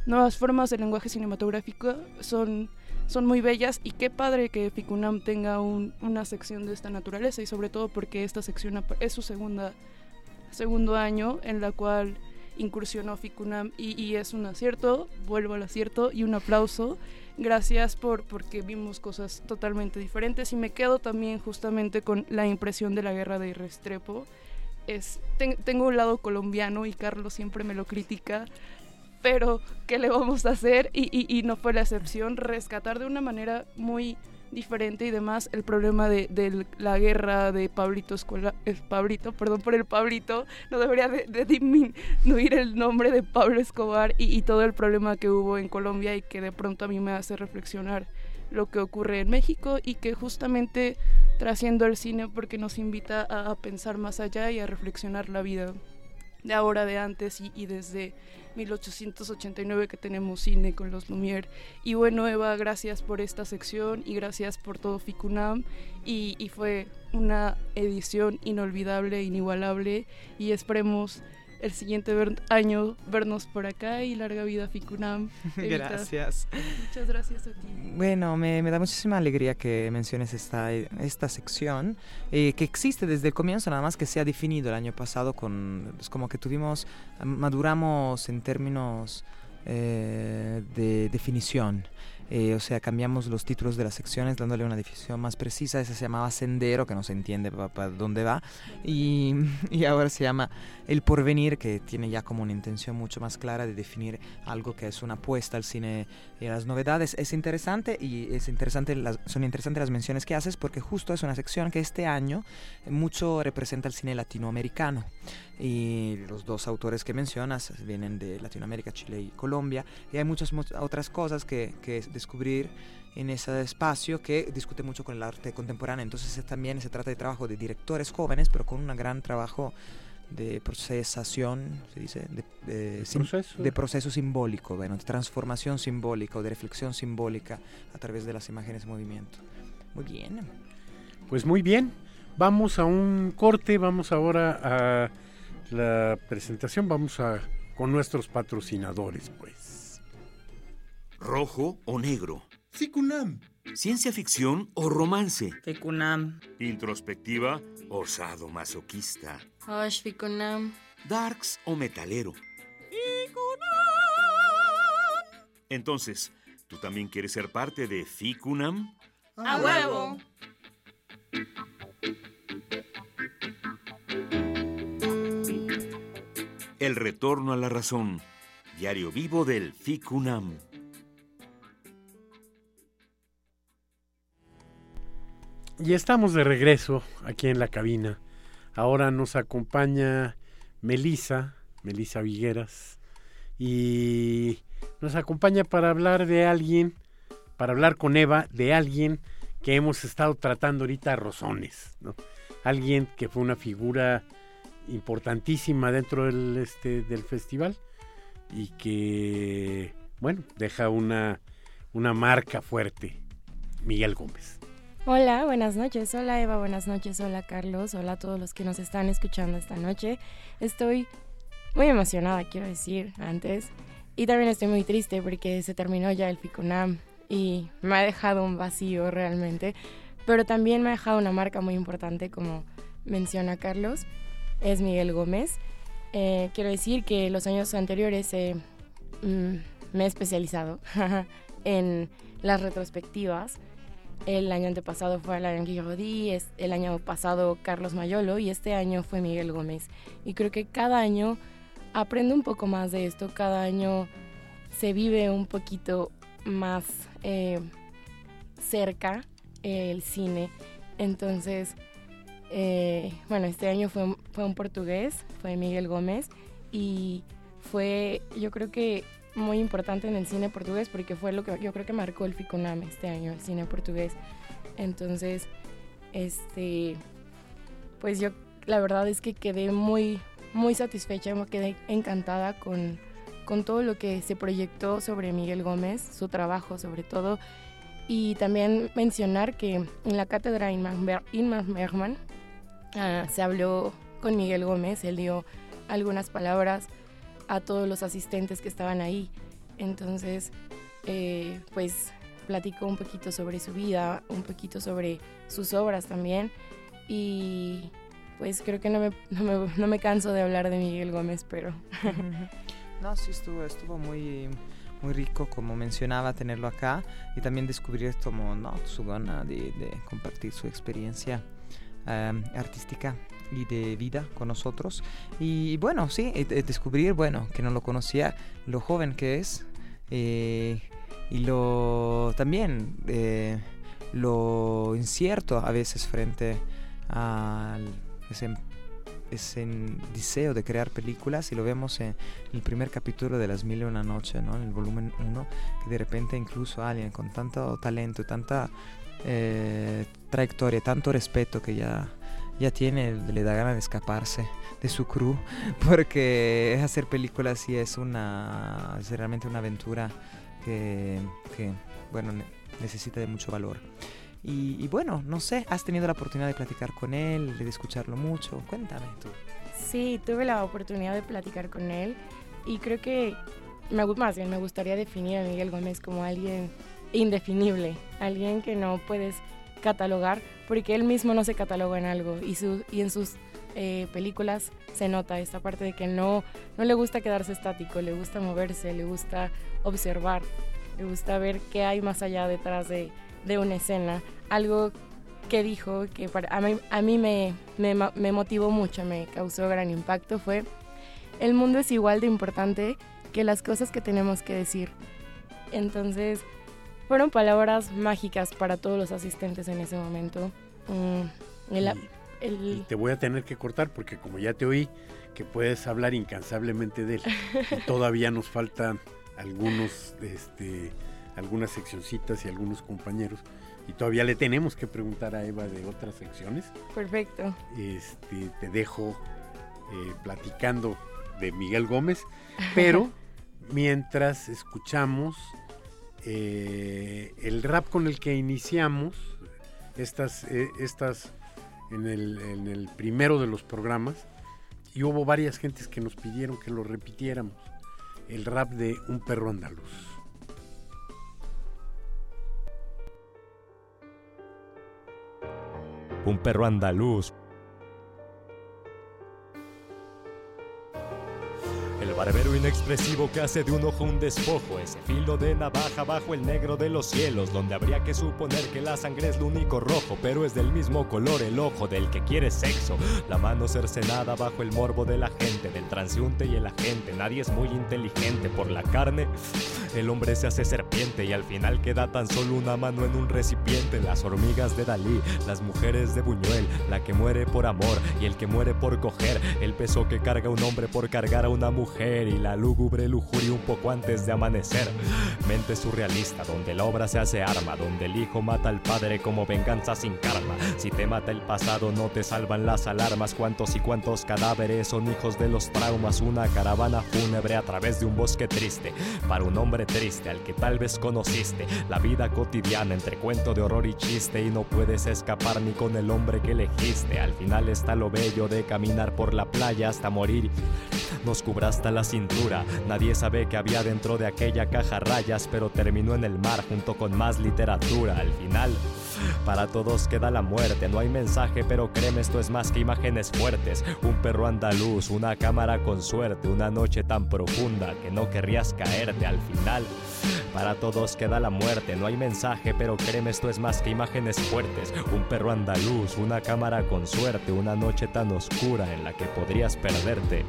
[SPEAKER 8] nuevas formas de lenguaje cinematográfico son, son muy bellas y qué padre que Ficunam tenga una sección de esta naturaleza y sobre todo porque esta sección es su segunda segundo año en la cual incursionó Ficunam y, y es un acierto, vuelvo al acierto y un aplauso. Gracias por porque vimos cosas totalmente diferentes y me quedo también justamente con la impresión de la guerra de Restrepo tengo un lado colombiano y Carlos siempre me lo critica, pero ¿qué le vamos a hacer? Y, no fue la excepción, rescatar de una manera muy diferente y demás el problema de, la guerra de Pablito Escola, el Pablito, perdón por el Pablito, no debería de, disminuir el nombre de Pablo Escobar y, y todo el problema que hubo en Colombia y que de pronto a mí me hace reflexionar lo que ocurre en México y que justamente trasciendo el cine porque nos invita a, pensar más allá y a reflexionar la vida de ahora, de antes y, desde 1889 que tenemos cine con los Lumière. Y bueno, Eva, gracias por esta sección y gracias por todo Ficunam. Y, y fue una edición inolvidable, inigualable y esperemos el siguiente año vernos por acá y larga vida Ficunam.
[SPEAKER 3] gracias.
[SPEAKER 8] Muchas gracias a ti.
[SPEAKER 3] Bueno, me, da muchísima alegría que menciones esta, esta sección, eh, que existe desde el comienzo, nada más que se ha definido el año pasado con, es como que tuvimos, maduramos en términos eh, de definición. Eh, o sea, cambiamos los títulos de las secciones dándole una definición más precisa. Esa se llamaba Sendero, que no se entiende para dónde va. Y, y, ahora se llama El Porvenir, que tiene ya como una intención mucho más clara de definir algo que es una apuesta al cine y a las novedades. Es interesante y es interesante son interesantes las menciones que haces porque justo es una sección que este año mucho representa el cine latinoamericano. Y los dos autores que mencionas vienen de Latinoamérica, Chile y Colombia. Y hay muchas otras cosas que, que descubrir en ese espacio que discute mucho con el arte contemporáneo. Entonces también se trata de trabajo de directores jóvenes, pero con un gran trabajo de procesación, se dice, de, de, proceso? simbólico, bueno, de transformación simbólica o de reflexión simbólica a través de las imágenes de movimiento. Muy bien.
[SPEAKER 2] Pues muy bien. Vamos a un corte, vamos ahora a la presentación, vamos a con nuestros patrocinadores, pues.
[SPEAKER 9] Rojo o negro.
[SPEAKER 10] Ficunam.
[SPEAKER 9] Ciencia ficción o romance.
[SPEAKER 11] Ficunam.
[SPEAKER 9] Introspectiva o masoquista.
[SPEAKER 11] Osh, Ficunam.
[SPEAKER 9] Darks o metalero.
[SPEAKER 11] Ficunam.
[SPEAKER 9] Entonces, ¿tú también quieres ser parte de Ficunam?
[SPEAKER 11] ¡A huevo!
[SPEAKER 9] El retorno a la razón. Diario vivo del FICUNAM.
[SPEAKER 2] Y estamos de regreso aquí en la cabina. Ahora nos acompaña Melisa, Melisa Vigueras, y nos acompaña para hablar de alguien, para hablar con Eva de alguien que hemos estado tratando ahorita a Rosones, ¿no? Alguien que fue una figura importantísima dentro del, este, del festival y que, bueno, deja una, una marca fuerte. Miguel Gómez.
[SPEAKER 10] Hola, buenas noches. Hola Eva, buenas noches. Hola Carlos. Hola a todos los que nos están escuchando esta noche. Estoy muy emocionada, quiero decir, antes. Y también estoy muy triste porque se terminó ya el FICUNAM y me ha dejado un vacío realmente. Pero también me ha dejado una marca muy importante, como menciona Carlos. Es Miguel Gómez. Eh, quiero decir que los años anteriores eh, mm, me he especializado en las retrospectivas el año antepasado fue Alain Guiraudy, el año pasado Carlos Mayolo y este año fue Miguel Gómez. Y creo que cada año aprendo un poco más de esto, cada año se vive un poquito más eh, cerca el cine. Entonces, eh, bueno, este año fue, fue un portugués, fue Miguel Gómez y fue, yo creo que muy importante en el cine portugués porque fue lo que yo creo que marcó el Ficunam este año, el cine portugués. Entonces, este, pues yo la verdad es que quedé muy, muy satisfecha, me quedé encantada con, con todo lo que se proyectó sobre Miguel Gómez, su trabajo sobre todo. Y también mencionar que en la cátedra Inman Bergman ah, se habló con Miguel Gómez, él dio algunas palabras a todos los asistentes que estaban ahí. Entonces, eh, pues platicó un poquito sobre su vida, un poquito sobre sus obras también. Y pues creo que no me, no me, canso de hablar de Miguel Gómez, pero...
[SPEAKER 3] no, sí, estuvo, estuvo muy, muy rico, como mencionaba, tenerlo acá y también descubrir como, no, su gana de, compartir su experiencia eh, artística y de vida con nosotros. Y bueno, sí, descubrir, bueno, que no lo conocía, lo joven que es. Eh, y lo también eh, lo incierto a veces frente al ese, ese deseo de crear películas y lo vemos en el primer capítulo de Las Mil y Una Noche, ¿no? en el volumen 1, que de repente incluso alguien con tanto talento y tanta eh, trayectoria, tanto respeto que ya ya tiene, le da ganas de escaparse de su crew, porque hacer películas y es una, es realmente una aventura que, bueno, necesita de mucho valor. Y, bueno, no sé, ¿has tenido la oportunidad de platicar con él, de escucharlo mucho? Cuéntame tú.
[SPEAKER 10] Sí, tuve la oportunidad de platicar con él y creo que, me, más bien, me gustaría definir a Miguel Gómez como alguien indefinible, alguien que no puedes catalogar porque él mismo no se cataloga en algo y, su, y en sus eh, películas se nota esta parte de que no, no le gusta quedarse estático, le gusta moverse, le gusta observar, le gusta ver qué hay más allá detrás de, de una escena. Algo que dijo que para, a mí, a mí me, me, me motivó mucho, me causó gran impacto fue, el mundo es igual de importante que las cosas que tenemos que decir. Entonces, fueron palabras mágicas para todos los asistentes en ese momento. Mm,
[SPEAKER 2] y, te voy a tener que cortar porque como ya te oí que puedes hablar incansablemente de él, y todavía nos faltan algunos, este, algunas seccioncitas y algunos compañeros y todavía le tenemos que preguntar a Eva de otras secciones.
[SPEAKER 10] Perfecto.
[SPEAKER 2] Este, te dejo eh, platicando de Miguel Gómez, pero mientras escuchamos eh, el rap con el que iniciamos, estas, eh, estas en, el, primero de los programas, y hubo varias gentes que nos pidieron que lo repitiéramos, el rap de Un perro andaluz.
[SPEAKER 5] Un perro andaluz barbero inexpresivo que hace de un ojo un despojo, ese filo de navaja bajo el negro de los cielos, donde habría que suponer que la sangre es lo único rojo, pero es del mismo color el ojo del que quiere sexo. La mano cercenada bajo el morbo de la gente, del transeúnte y el agente. Nadie es muy inteligente por la carne. El hombre se hace serpiente y al final queda tan solo una mano en un recipiente. Las hormigas de Dalí, las mujeres de Buñuel, la que muere por amor y el que muere por coger, el peso que carga un hombre por cargar a una mujer y la lúgubre lujuria un poco antes de amanecer. Mente surrealista, donde la obra se hace arma, donde el hijo mata al padre como venganza sin karma. Si te mata el pasado, no te salvan las alarmas. Cuántos y cuántos cadáveres son hijos de los traumas. Una caravana fúnebre a través de un bosque triste. Para un hombre triste al que tal vez conociste. La vida cotidiana entre cuento de horror y chiste. Y no puedes escapar ni con el hombre que elegiste. Al final está lo bello de caminar por la playa hasta morir. Nos cubra hasta la cintura. Nadie sabe que había dentro de aquella caja rayas, pero terminó en el mar junto con más literatura. Al final, para todos queda la muerte. No hay mensaje, pero créeme, esto es más que imágenes fuertes. Un perro andaluz, una cámara con suerte, una noche tan profunda que no querrías caerte al final. Para todos queda la muerte, no hay mensaje, pero créeme, esto es más que imágenes fuertes. Un perro andaluz, una cámara con suerte, una noche tan oscura en la que podrías perderte.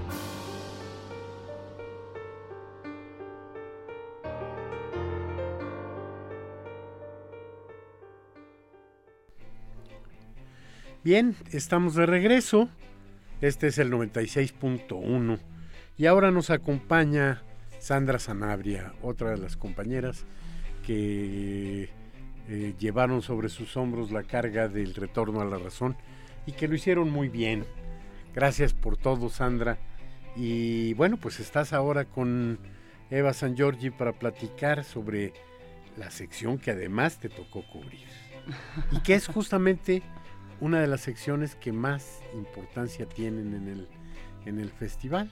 [SPEAKER 2] Bien, estamos de regreso. Este es el 96.1 y ahora nos acompaña Sandra Sanabria, otra de las compañeras que eh, llevaron sobre sus hombros la carga del retorno a la razón y que lo hicieron muy bien. Gracias por todo, Sandra. Y bueno, pues estás ahora con Eva San Giorgi para platicar sobre la sección que además te tocó cubrir. Y que es justamente una de las secciones que más importancia tienen en el, en el festival.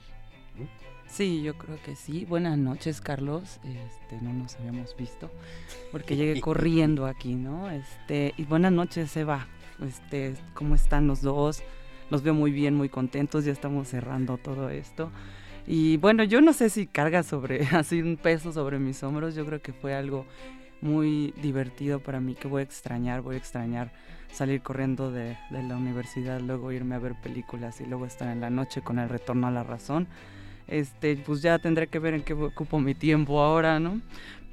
[SPEAKER 2] ¿no?
[SPEAKER 12] Sí, yo creo que sí. Buenas noches, Carlos. Este, no nos habíamos visto porque llegué corriendo aquí, ¿no? Este, y buenas noches, Eva. Este, ¿cómo están los dos? Los veo muy bien, muy contentos. Ya estamos cerrando todo esto. Y bueno, yo no sé si carga sobre así un peso sobre mis hombros. Yo creo que fue algo muy divertido para mí que voy a extrañar, voy a extrañar salir corriendo de, de, la universidad, luego irme a ver películas y luego estar en la noche con el retorno a la razón. Este, pues ya tendré que ver en qué ocupo mi tiempo ahora, ¿no?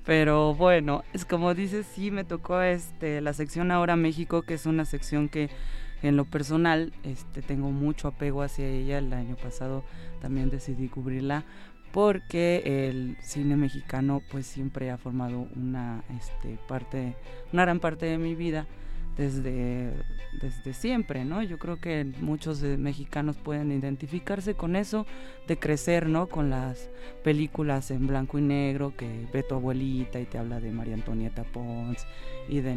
[SPEAKER 12] Pero bueno, es como dices, sí me tocó este, la sección Ahora México, que es una sección que en lo personal este, tengo mucho apego hacia ella. El año pasado también decidí cubrirla porque el cine mexicano pues siempre ha formado una este, parte, una gran parte de mi vida desde, desde siempre, ¿no? Yo creo que muchos de mexicanos pueden identificarse con eso, de crecer, ¿no? Con las películas en blanco y negro, que ve tu abuelita y te habla de María Antonieta Pons y de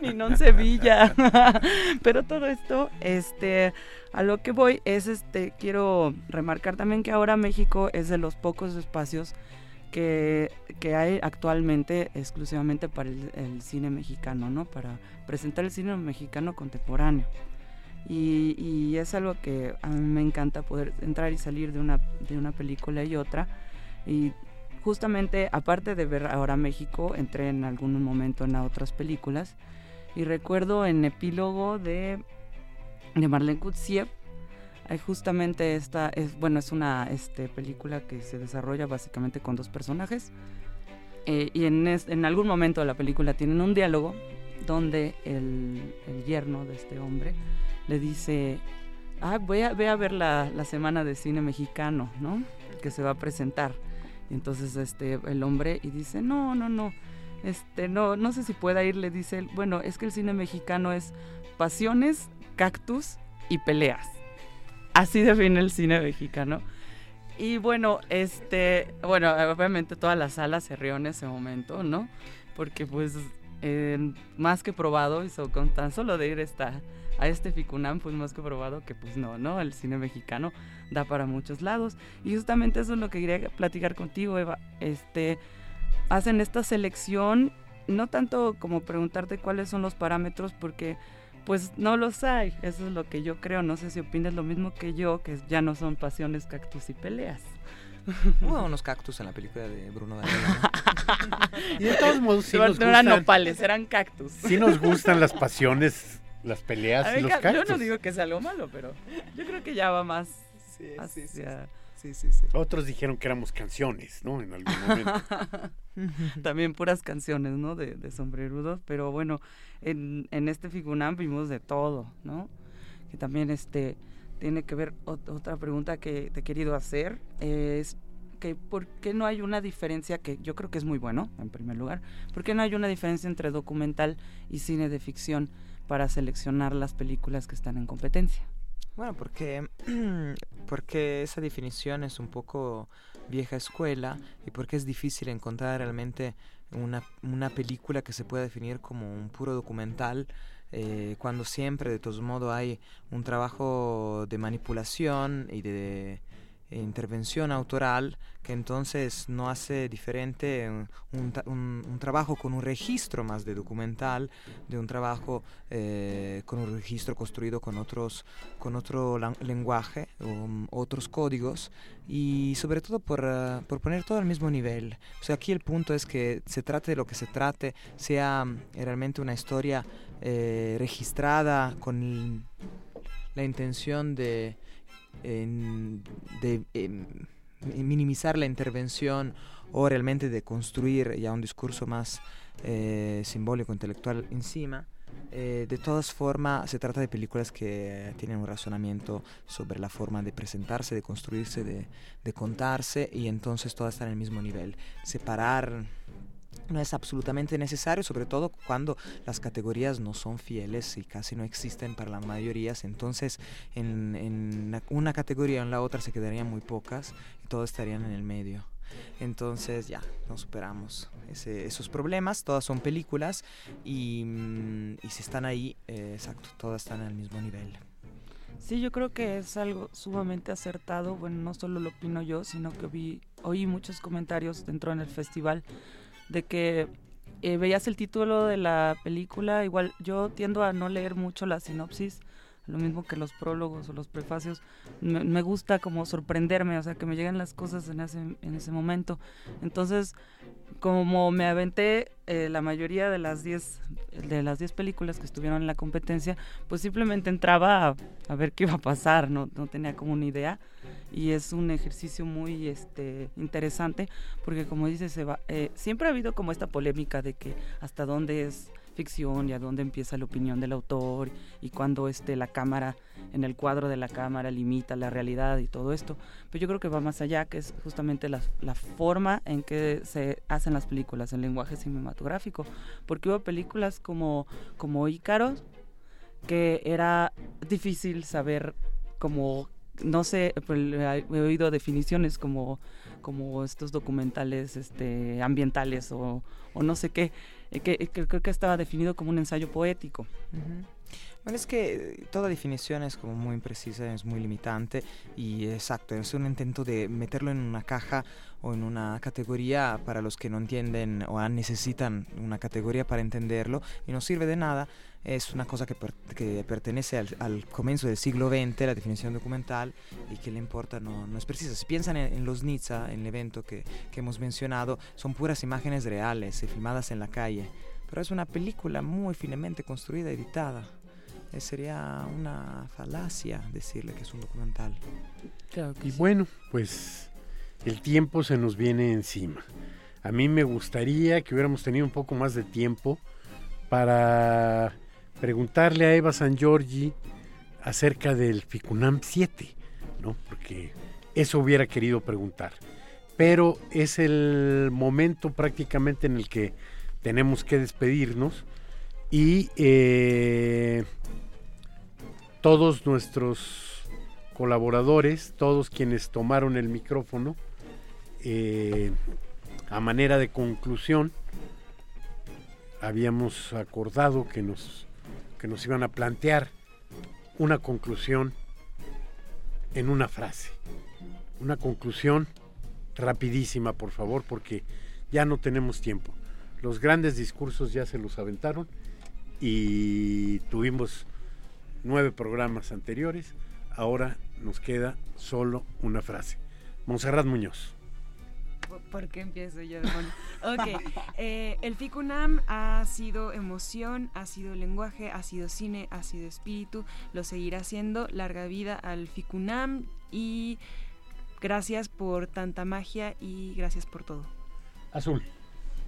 [SPEAKER 12] Ninón Sevilla. Pero todo esto, este, a lo que voy es, este, quiero remarcar también que ahora México es de los pocos espacios que, que, hay actualmente exclusivamente para el, el, cine mexicano, ¿no? Para presentar el cine mexicano contemporáneo. Y, y, es algo que a mí me encanta poder entrar y salir de una, de una película y otra. Y justamente, aparte de ver ahora México, entré en algún momento en otras películas. Y recuerdo en epílogo de, de Marlene Kutsiev, justamente esta, es, bueno, es una este, película que se desarrolla básicamente con dos personajes. Eh, y en, es, en, algún momento de la película tienen un diálogo donde el, yerno de este hombre le dice, ah, voy a, voy a ver la, la, semana de cine mexicano, ¿no? Que se va a presentar. Y entonces este, el hombre y dice, no, no, no, este, no, no sé si pueda ir, le dice, bueno, es que el cine mexicano es pasiones, cactus y peleas. Así define el cine mexicano. Y bueno, este, bueno, obviamente toda la sala se rió en ese momento, ¿no? Porque pues más que probado, y con tan solo de ir esta, a este Ficunam, pues más que probado que pues no, ¿no? El cine mexicano da para muchos lados. Y justamente eso es lo que quería platicar contigo, Eva. Este, hacen esta selección, no tanto como preguntarte cuáles son los parámetros, porque pues no los hay. Eso es lo que yo creo. No sé si opinas lo mismo que yo, que ya no son pasiones, cactus y peleas.
[SPEAKER 3] Hubo unos cactus en la película de Bruno Daniela.
[SPEAKER 2] y de todos modos, sí
[SPEAKER 12] no,
[SPEAKER 2] nos
[SPEAKER 12] no
[SPEAKER 2] gustan,
[SPEAKER 12] eran nopales, eran cactus.
[SPEAKER 2] Sí nos gustan las pasiones, las peleas y los cactus.
[SPEAKER 12] Yo no digo que sea algo malo, pero yo creo que ya va más
[SPEAKER 3] sí,
[SPEAKER 12] hacia...
[SPEAKER 3] sí, sí, sí, sí.
[SPEAKER 2] Otros dijeron que éramos canciones, ¿no? En algún momento.
[SPEAKER 12] También puras canciones, ¿no? De, de sombrerudos, pero bueno, en, en este Figunam vimos de todo, ¿no? Que también este tiene que ver otra pregunta que te he querido hacer. Es que por qué no hay una diferencia, que yo creo que es muy bueno, en primer lugar, ¿por qué no hay una diferencia entre documental y cine de ficción para seleccionar las películas que están en competencia?
[SPEAKER 3] Bueno, porque, porque esa definición es un poco vieja escuela y porque es difícil encontrar realmente una, una película que se pueda definir como un puro documental eh, cuando siempre de todos modos hay un trabajo de manipulación y de intervención autoral que entonces no hace diferente un, un, trabajo con un registro más de documental de un trabajo eh, con un registro construido con otros con otro lenguaje um, otros códigos y sobre todo por, uh, por, poner todo al mismo nivel. O sea aquí el punto es que se trate de lo que se trate sea eh, realmente una historia eh, registrada con la intención de de minimizar la intervención o realmente de construir ya un discurso más eh, simbólico, intelectual encima. Eh, de todas formas, se trata de películas que tienen un razonamiento sobre la forma de presentarse, de construirse, de, de contarse, y entonces todas están en el mismo nivel. Separar no es absolutamente necesario, sobre todo cuando las categorías no son fieles y casi no existen para las mayorías. Entonces, en, una categoría o en la otra se quedarían muy pocas y todas estarían en el medio. Entonces ya, no superamos esos problemas, todas son películas y, mm, si están ahí, eh, exacto, todas están al mismo nivel.
[SPEAKER 12] Sí, yo creo que es algo sumamente acertado, bueno, no solo lo opino yo, sino que vi, oí muchos comentarios dentro en el festival de que eh, veías el título de la película, igual yo tiendo a no leer mucho la sinopsis, lo mismo que los prólogos o los prefacios, me, gusta como sorprenderme, o sea, que me lleguen las cosas en ese, en ese momento. Entonces, como me aventé eh, la mayoría de las 10 de las 10 películas que estuvieron en la competencia, pues simplemente entraba a, a, ver qué iba a pasar, no, no tenía como una idea y es un ejercicio muy este interesante porque como dices eh, siempre ha habido como esta polémica de que hasta dónde es ficción y a dónde empieza la opinión del autor y cuando este la cámara en el cuadro de la cámara limita la realidad y todo esto. Pero yo creo que va más allá que es justamente la, la forma en que se hacen las películas el lenguaje cinematográfico. Porque hubo películas como como Ícaros que era difícil saber cómo no sé, he oído definiciones como, como estos documentales este, ambientales o, no sé qué, eh, que, creo que estaba definido como un ensayo poético.
[SPEAKER 3] Bueno, es que toda definición es como muy imprecisa, es muy limitante y exacto, es un intento de meterlo en una caja o en una categoría para los que no entienden o necesitan una categoría para entenderlo y no sirve de nada es una cosa que, que pertenece al, al, comienzo del siglo XX, la definición documental, y que le importa no, no es precisa. Si piensan en, los Nizza, en el evento que, que, hemos mencionado, son puras imágenes reales, filmadas en la calle, pero es una película muy finamente construida, editada. Eh, sería una falacia decirle que es un documental.
[SPEAKER 2] y bueno, pues el tiempo se nos viene encima. A mí me gustaría que hubiéramos tenido un poco más de tiempo para preguntarle a Eva San Giorgi acerca del FICUNAM 7, ¿no? Porque eso hubiera querido preguntar. Pero es el momento prácticamente en el que tenemos que despedirnos y eh, todos nuestros colaboradores, todos quienes tomaron el micrófono, eh, a manera de conclusión, habíamos acordado que nos que nos iban a plantear una conclusión en una frase. Una conclusión rapidísima, por favor, porque ya no tenemos tiempo. Los grandes discursos ya se los aventaron y tuvimos nueve programas anteriores. Ahora nos queda solo una frase. Monserrat Muñoz.
[SPEAKER 4] ¿Por qué empiezo yo, Ok, eh, el FICUNAM ha sido emoción, ha sido lenguaje, ha sido cine, ha sido espíritu, lo seguirá siendo. Larga vida al FICUNAM y gracias por tanta magia y gracias por todo.
[SPEAKER 2] Azul.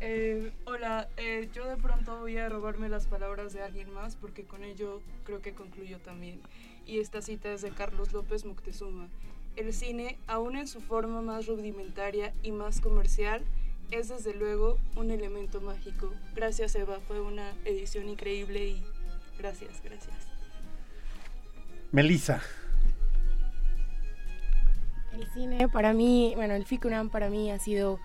[SPEAKER 8] Eh, hola, eh, yo de pronto voy a robarme las palabras de alguien más porque con ello creo que concluyo también. Y esta cita es de Carlos López Moctezuma. El cine, aún en su forma más rudimentaria y más comercial, es desde luego un elemento mágico. Gracias Eva, fue una edición increíble y gracias, gracias.
[SPEAKER 2] Melissa.
[SPEAKER 10] El cine para mí, bueno, el FICUNAM para mí ha sido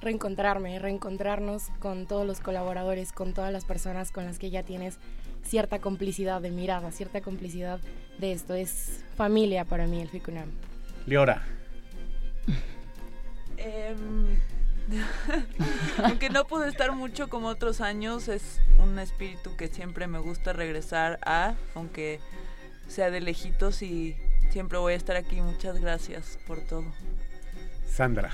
[SPEAKER 10] reencontrarme, reencontrarnos con todos los colaboradores, con todas las personas con las que ya tienes cierta complicidad de mirada, cierta complicidad de esto. Es familia para mí el FICUNAM.
[SPEAKER 2] Leora.
[SPEAKER 13] Em, aunque no pude estar mucho como otros años, es un espíritu que siempre me gusta regresar a, aunque sea de lejitos y siempre voy a estar aquí. Muchas gracias por todo.
[SPEAKER 2] Sandra.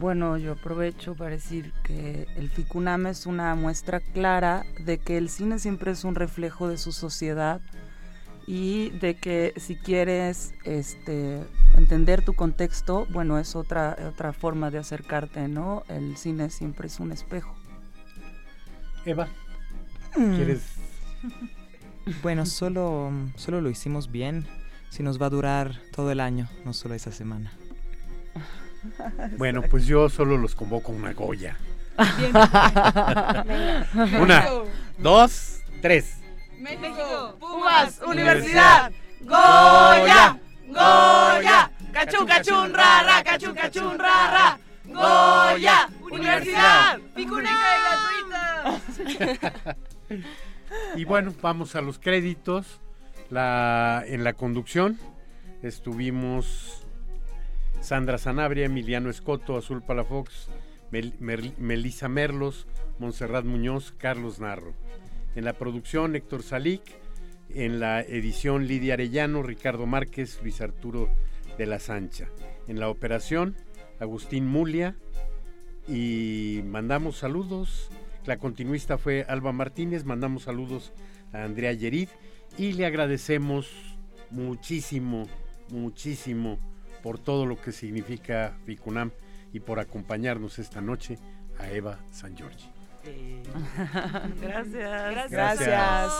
[SPEAKER 12] Bueno, yo aprovecho para decir que el FICUNAM es una muestra clara de que el cine siempre es un reflejo de su sociedad y de que si quieres este, entender tu contexto, bueno, es otra, otra forma de acercarte, ¿no? El cine siempre es un espejo.
[SPEAKER 2] Eva,
[SPEAKER 3] Mm.
[SPEAKER 2] ¿quieres?
[SPEAKER 3] Bueno, solo, solo lo hicimos bien. Si nos va a durar todo el año, no solo esa semana.
[SPEAKER 2] Bueno, pues yo solo los convoco a una Goya. Una, dos, tres.
[SPEAKER 11] México, Pumas, Universidad, Goya, Goya, cachun, cachun, rara, cachun, cachun, rara, Goya, Universidad, picúnica y gratuita.
[SPEAKER 2] Y bueno, vamos a los créditos. La, en la conducción estuvimos Sandra Sanabria, Emiliano Escoto, Azul Palafox, Mel- Melissa Merlos, Montserrat Muñoz, Carlos Narro. En la producción, Héctor Salic. En la edición, Lidia Arellano, Ricardo Márquez, Luis Arturo de la Sancha. En la operación, Agustín Mulia. Y mandamos saludos. La continuista fue Alba Martínez. Mandamos saludos a Andrea Yerid. Y le agradecemos muchísimo, muchísimo por todo lo que significa Ficunam y por acompañarnos esta noche a Eva San Giorgi.
[SPEAKER 12] Gracias.
[SPEAKER 2] Gracias.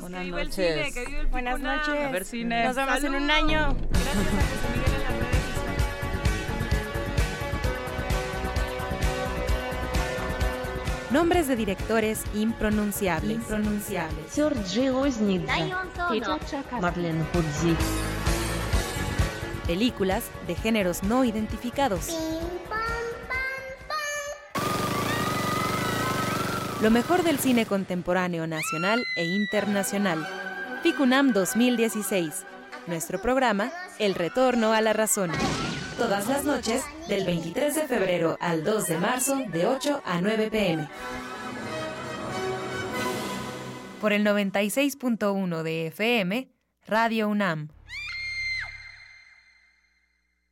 [SPEAKER 12] Buenas
[SPEAKER 11] viva el
[SPEAKER 12] noches.
[SPEAKER 11] cine,
[SPEAKER 10] Buenas noches.
[SPEAKER 12] A ver cine.
[SPEAKER 10] Nos vemos en un año.
[SPEAKER 11] Gracias a José Miguel en las redes
[SPEAKER 4] Nombres de directores impronunciables. impronunciables.
[SPEAKER 1] Sergei Rosnik, Marlene Hudzik.
[SPEAKER 4] Películas de géneros no identificados. Lo mejor del cine contemporáneo nacional e internacional. FICUNAM 2016. Nuestro programa, El Retorno a la Razón. Todas las noches, del 23 de febrero al 2 de marzo, de 8 a 9 pm. Por el 96.1 de FM, Radio UNAM.